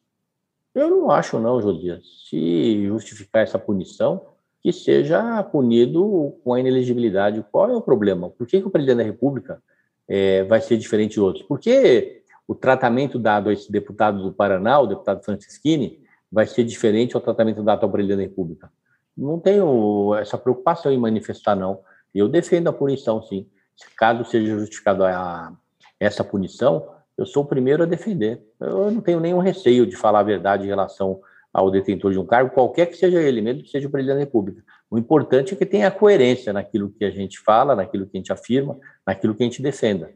Eu não acho, não, Josias. Se justificar essa punição, que seja punido com a inelegibilidade. Qual é o problema? Por que, que o presidente da República é, vai ser diferente de outros? Por que o tratamento dado a esse deputado do Paraná, o deputado Francisquini, vai ser diferente ao tratamento dado ao presidente da República? Não tenho essa preocupação em manifestar, não. Eu defendo a punição, sim. Caso seja justificado a, essa punição, eu sou o primeiro a defender. Eu não tenho nenhum receio de falar a verdade em relação ao detentor de um cargo, qualquer que seja ele, mesmo que seja o presidente da República. O importante é que tenha coerência naquilo que a gente fala, naquilo que a gente afirma, naquilo que a gente defenda.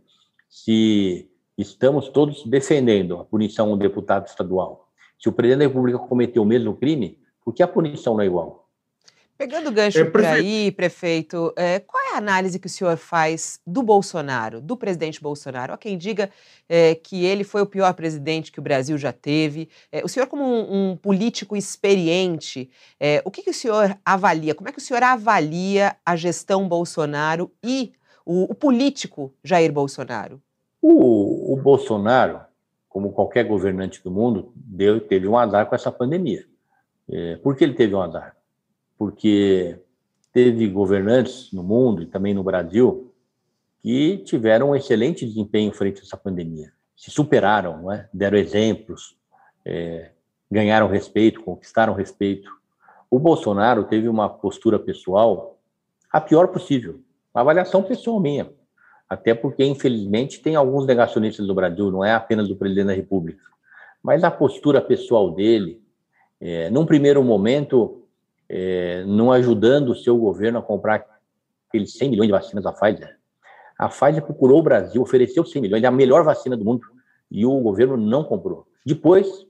Se estamos todos defendendo a punição a um deputado estadual, se o presidente da República cometeu o mesmo crime, por que a punição não é igual? Pegando o gancho é, por aí, prefeito, é, qual é a análise que o senhor faz do Bolsonaro, do presidente Bolsonaro? Há quem diga é, que ele foi o pior presidente que o Brasil já teve. É, o senhor, como um, um político experiente, é, o que, que, o senhor avalia? Como é que o senhor avalia a gestão Bolsonaro e o, o político Jair Bolsonaro? O, o, Bolsonaro, como qualquer governante do mundo, deu, teve um azar com essa pandemia. É, por que ele teve um azar? Porque teve governantes no mundo e também no Brasil que tiveram um excelente desempenho frente a essa pandemia. Se superaram, é? deram exemplos, é, ganharam respeito, conquistaram respeito. O Bolsonaro teve uma postura pessoal a pior possível, uma avaliação pessoal minha. Até porque, infelizmente, tem alguns negacionistas do Brasil, não é apenas o presidente da República. Mas a postura pessoal dele, é, num primeiro momento, é, não ajudando o seu governo a comprar aqueles 100 milhões de vacinas da Pfizer. A Pfizer procurou o Brasil, ofereceu 100 milhões, é a melhor vacina do mundo, e o governo não comprou. Depois,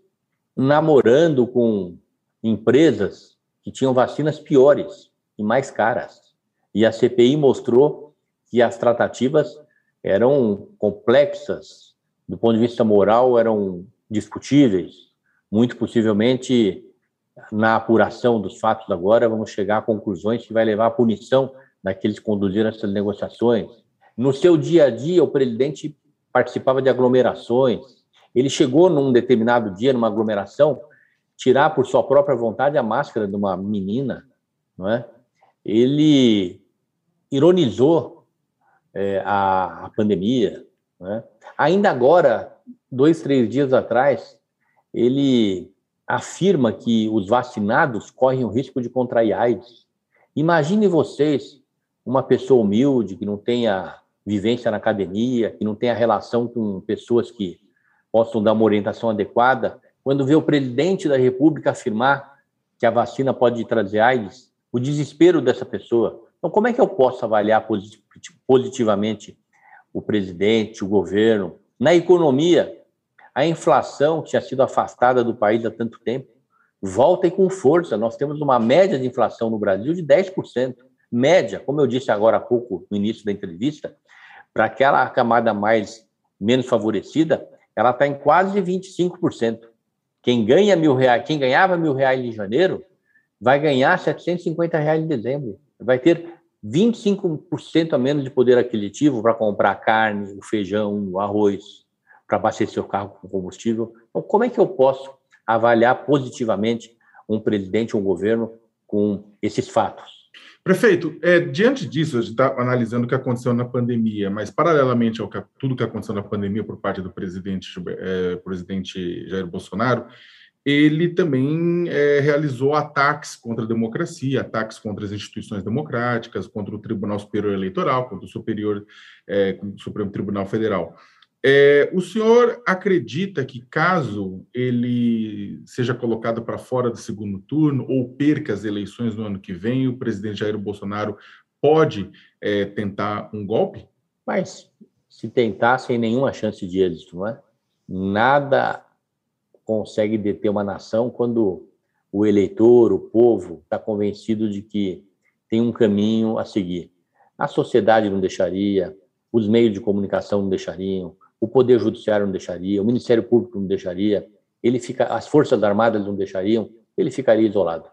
namorando com empresas que tinham vacinas piores e mais caras. E a CPI mostrou que as tratativas eram complexas, do ponto de vista moral, eram discutíveis, muito possivelmente na apuração dos fatos agora, vamos chegar a conclusões que vai levar à punição daqueles que conduziram essas negociações. No seu dia a dia, o presidente participava de aglomerações. Ele chegou num determinado dia, numa aglomeração, tirar por sua própria vontade a máscara de uma menina, não é? Ele ironizou é, a, a, pandemia. É? Ainda agora, dois, três dias atrás, ele afirma que os vacinados correm o risco de contrair AIDS. Imagine vocês, uma pessoa humilde, que não tenha vivência na academia, que não tenha relação com pessoas que possam dar uma orientação adequada, quando vê o presidente da República afirmar que a vacina pode trazer AIDS, o desespero dessa pessoa. Então, como é que eu posso avaliar positivamente o presidente, o governo? Na economia, a inflação, que tinha sido afastada do país há tanto tempo, volta e com força. Nós temos uma média de inflação no Brasil de 10%. Média, como eu disse agora há pouco no início da entrevista, para aquela camada mais menos favorecida, ela está em quase 25%. Quem ganha mil reais, quem ganhava mil reais em janeiro, vai ganhar 750 reais em dezembro. Vai ter 25% a menos de poder aquisitivo para comprar carne, o feijão, o arroz, para abastecer o carro com combustível. Então, como é que eu posso avaliar positivamente um presidente, um governo com esses fatos? Prefeito, é, diante disso, a gente está analisando o que aconteceu na pandemia, mas paralelamente ao que, tudo que aconteceu na pandemia por parte do presidente, é, presidente Jair Bolsonaro, ele também é, realizou ataques contra a democracia, ataques contra as instituições democráticas, contra o Tribunal Superior Eleitoral, contra o Superior, é, o Supremo Tribunal Federal. É, o senhor acredita que, caso ele seja colocado para fora do segundo turno ou perca as eleições no ano que vem, o presidente Jair Bolsonaro pode é, tentar um golpe? Mas, se tentar, sem nenhuma chance de êxito, não é? Nada consegue deter uma nação quando o eleitor, o povo, está convencido de que tem um caminho a seguir. A sociedade não deixaria, os meios de comunicação não deixariam, o Poder Judiciário não deixaria, o Ministério Público não deixaria, ele fica, as Forças Armadas não deixariam, ele ficaria isolado.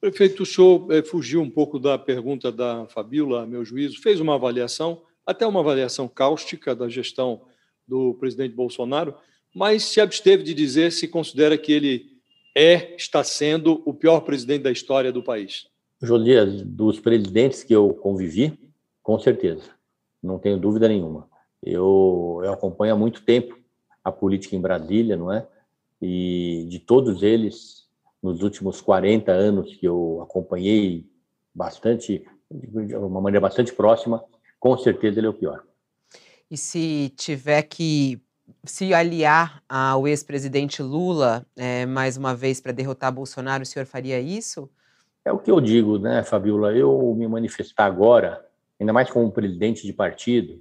Prefeito, o senhor é, fugiu um pouco da pergunta da Fabíola, a meu juízo, fez uma avaliação, até uma avaliação cáustica da gestão do presidente Bolsonaro, mas se absteve de dizer se considera que ele é, está sendo o pior presidente da história do país. Josias, dos presidentes que eu convivi, com certeza, não tenho dúvida nenhuma. Eu, eu acompanho há muito tempo a política em Brasília, não é? E de todos eles, nos últimos 40 anos que eu acompanhei bastante, de uma maneira bastante próxima, com certeza ele é o pior. E se tiver que se aliar ao ex-presidente Lula é, mais uma vez para derrotar Bolsonaro, o senhor faria isso? É o que eu digo, né, Fabiola? Eu me manifestar agora, ainda mais como presidente de partido,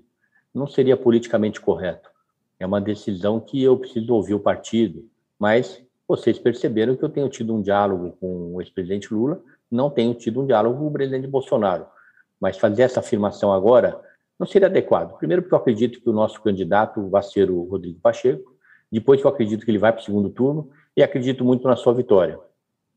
não seria politicamente correto. É uma decisão que eu preciso ouvir o partido, mas vocês perceberam que eu tenho tido um diálogo com o ex-presidente Lula não tenho tido um diálogo com o presidente Bolsonaro. Mas fazer essa afirmação agora não seria adequado. Primeiro, porque eu acredito que o nosso candidato vai ser o Rodrigo Pacheco. Depois, que eu acredito que ele vai para o segundo turno. E acredito muito na sua vitória.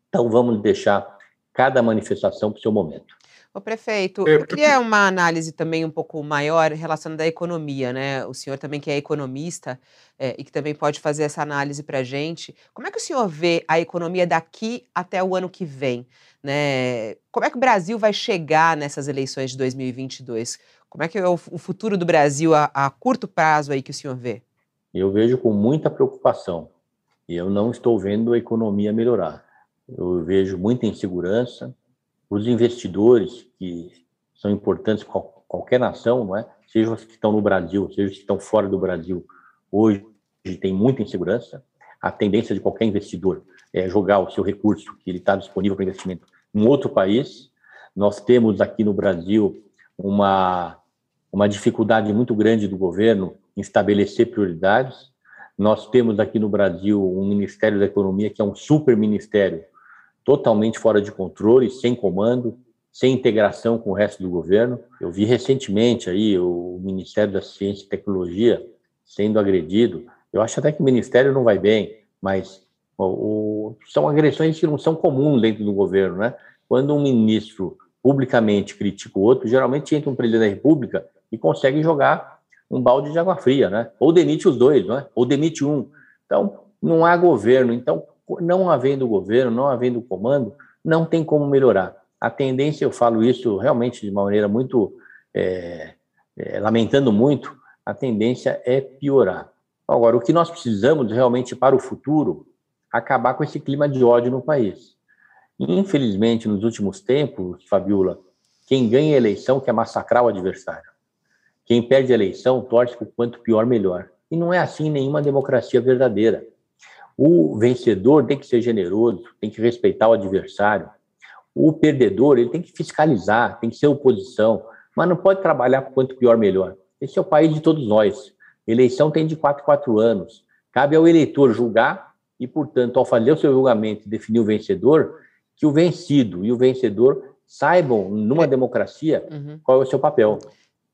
Então, vamos deixar cada manifestação para o seu momento. O prefeito, é, eu queria uma análise também um pouco maior relacionada à economia, né? O senhor também que é economista é, e que também pode fazer essa análise para a gente. Como é que o senhor vê a economia daqui até o ano que vem? Né? Como é que o Brasil vai chegar nessas eleições de 2022? Como é que é o, o futuro do Brasil a, a curto prazo aí que o senhor vê? Eu vejo com muita preocupação. E eu não estou vendo a economia melhorar. Eu vejo muita insegurança, os investidores que são importantes para qualquer nação, não é? Seja os que estão no Brasil, seja os que estão fora do Brasil, hoje tem muita insegurança. A tendência de qualquer investidor é jogar o seu recurso que ele está disponível para investimento em outro país. Nós temos aqui no Brasil uma uma dificuldade muito grande do governo em estabelecer prioridades. Nós temos aqui no Brasil um Ministério da Economia que é um super ministério totalmente fora de controle, sem comando, sem integração com o resto do governo. Eu vi recentemente aí o Ministério da Ciência e Tecnologia sendo agredido. Eu acho até que o Ministério não vai bem, mas o, o, são agressões que não são comuns dentro do governo, né? Quando um ministro publicamente critica o outro, geralmente entra um presidente da República e consegue jogar um balde de água fria, né? Ou demite os dois, né? Ou demite um. Então, não há governo. Então, não havendo governo, não havendo comando, não tem como melhorar. A tendência, eu falo isso realmente de uma maneira muito, é, é, lamentando muito, a tendência é piorar. Agora, o que nós precisamos realmente para o futuro, acabar com esse clima de ódio no país. Infelizmente, nos últimos tempos, Fabiola, quem ganha a eleição quer massacrar o adversário. Quem perde a eleição torce o quanto pior, melhor. E não é assim nenhuma democracia verdadeira. O vencedor tem que ser generoso, tem que respeitar o adversário. O perdedor, ele tem que fiscalizar, tem que ser oposição, mas não pode trabalhar por quanto pior, melhor. Esse é o país de todos nós. Eleição tem de quatro, quatro anos. Cabe ao eleitor julgar e, portanto, ao fazer o seu julgamento e definir o vencedor, que o vencido e o vencedor saibam, numa é. democracia, uhum. qual é o seu papel.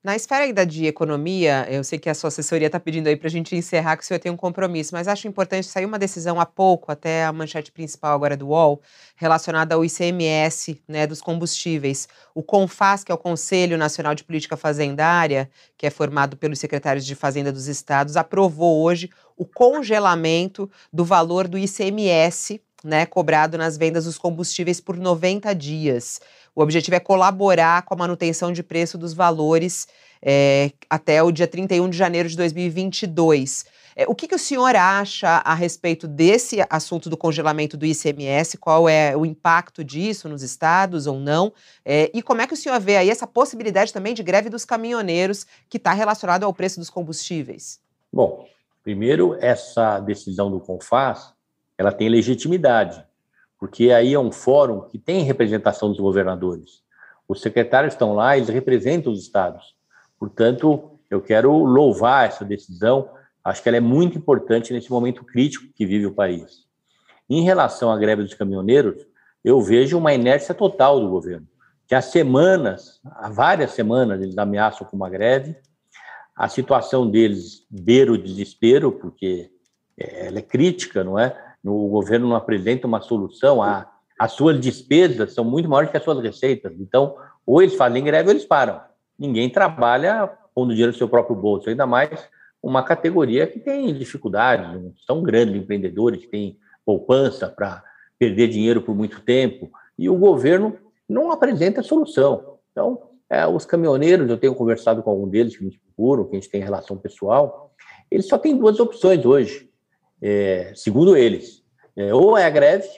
Na esfera ainda de economia, eu sei que a sua assessoria está pedindo aí para a gente encerrar, que o senhor tem um compromisso, mas acho importante sair uma decisão há pouco, até a manchete principal agora do UOL, relacionada ao ICMS né, dos combustíveis. O CONFAS, que é o Conselho Nacional de Política Fazendária, que é formado pelos secretários de Fazenda dos estados, aprovou hoje o congelamento do valor do ICMS né, cobrado nas vendas dos combustíveis por 90 dias. O objetivo é colaborar com a manutenção de preço dos valores é, até o dia 31 de janeiro de 2022. É, o que, que, o senhor acha a respeito desse assunto do congelamento do ICMS? Qual é o impacto disso nos estados ou não? É, e como é que o senhor vê aí essa possibilidade também de greve dos caminhoneiros que está relacionado ao preço dos combustíveis? Bom, primeiro, essa decisão do CONFAS, ela tem legitimidade porque aí é um fórum que tem representação dos governadores. Os secretários estão lá, eles representam os estados. Portanto, eu quero louvar essa decisão, acho que ela é muito importante nesse momento crítico que vive o país. Em relação à greve dos caminhoneiros, eu vejo uma inércia total do governo, que há semanas, há várias semanas, eles ameaçam com uma greve, a situação deles beira o desespero, porque é, ela é crítica, não é? O governo não apresenta uma solução, a, as suas despesas são muito maiores que as suas receitas. Então, ou eles fazem greve ou eles param. Ninguém trabalha pondo dinheiro no seu próprio bolso, ainda mais uma categoria que tem dificuldades, são grandes empreendedores que têm poupança para perder dinheiro por muito tempo, e o governo não apresenta solução. Então, é, os caminhoneiros, eu tenho conversado com algum deles que me procuram, que a gente tem relação pessoal, eles só têm duas opções hoje é, segundo eles, é, ou é a greve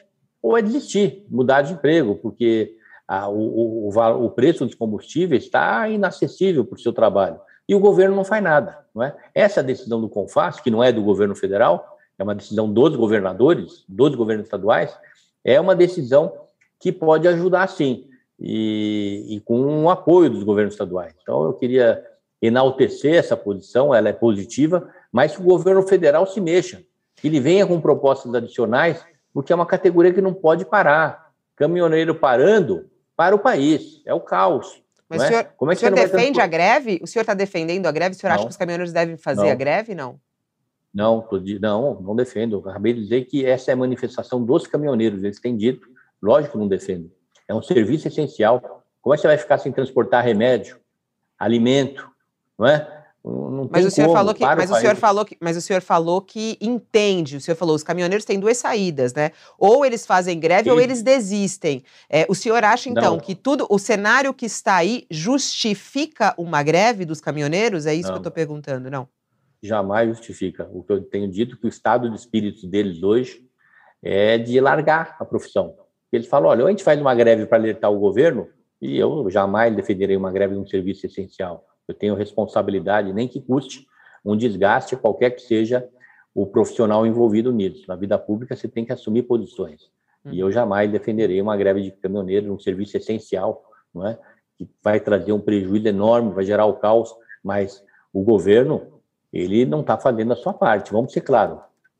ou é desistir, mudar de emprego, porque a, o, o, o, preço dos combustíveis está inacessível para o seu trabalho. E o governo não faz nada. Não é? Essa decisão do CONFAS, que não é do governo federal, é uma decisão dos governadores, dos governos estaduais, é uma decisão que pode ajudar sim, e, e com o apoio dos governos estaduais. Então, eu queria enaltecer essa posição, ela é positiva, mas que o governo federal se mexa, que ele venha com propostas adicionais, porque é uma categoria que não pode parar. Caminhoneiro parando para o país, é o caos. Mas o senhor, Como é o senhor defende a greve? O senhor está defendendo a greve? O senhor acha Não. que os caminhoneiros devem fazer Não. a greve? Não. Não, não, não defendo. Acabei de dizer que essa é a manifestação dos caminhoneiros. Eles têm dito, lógico que não defendo. É um serviço essencial. Como é que você vai ficar sem transportar remédio, alimento, não é? Não não Mas o senhor como, falou que, para o mas o senhor falou que, mas o senhor falou que entende. O senhor falou, os caminhoneiros têm duas saídas, né? Ou eles fazem greve ou Sim. eles desistem. É, o senhor acha então Não. que tudo, o cenário que está aí justifica uma greve dos caminhoneiros? É isso que eu Não. estou perguntando, não? jamais justifica. O que eu tenho dito que o estado de espírito deles hoje é de largar a profissão. Eles falam, olha, ou a gente faz uma greve para alertar o governo, e eu jamais defenderei uma greve de um serviço essencial. Eu tenho responsabilidade, nem que custe um desgaste, qualquer que seja o profissional envolvido nisso. Na vida pública, você tem que assumir posições. E eu jamais defenderei uma greve de caminhoneiros, um serviço essencial, não é? que vai trazer um prejuízo enorme, vai gerar o caos, mas o governo ele não está fazendo a sua parte, vamos ser claros.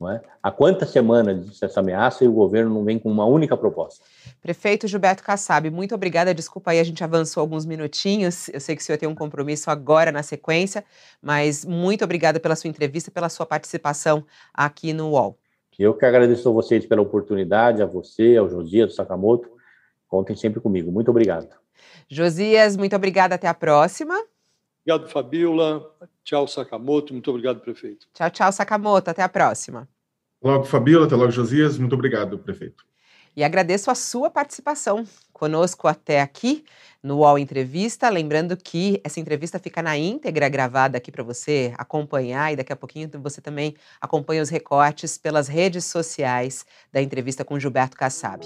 É? Há quantas semanas existe essa ameaça e o governo não vem com uma única proposta? Prefeito Gilberto Kassab, muito obrigada. Desculpa aí, a gente avançou alguns minutinhos. Eu sei que o senhor tem um compromisso agora na sequência, mas muito obrigada pela sua entrevista, pela sua participação aqui no UOL. Eu que agradeço a vocês pela oportunidade, a você, ao Josias, ao Sakamoto. Contem sempre comigo. Muito obrigado. Josias, muito obrigada. Até a próxima. Obrigado, Fabiola. Tchau, Sakamoto. Muito obrigado, prefeito. Tchau, tchau, Sakamoto. Até a próxima. Logo, Fabiola, até logo, Josias. Muito obrigado, prefeito. E agradeço a sua participação conosco até aqui no UOL Entrevista. Lembrando que essa entrevista fica na íntegra gravada aqui para você acompanhar e daqui a pouquinho você também acompanha os recortes pelas redes sociais da entrevista com Gilberto Kassab.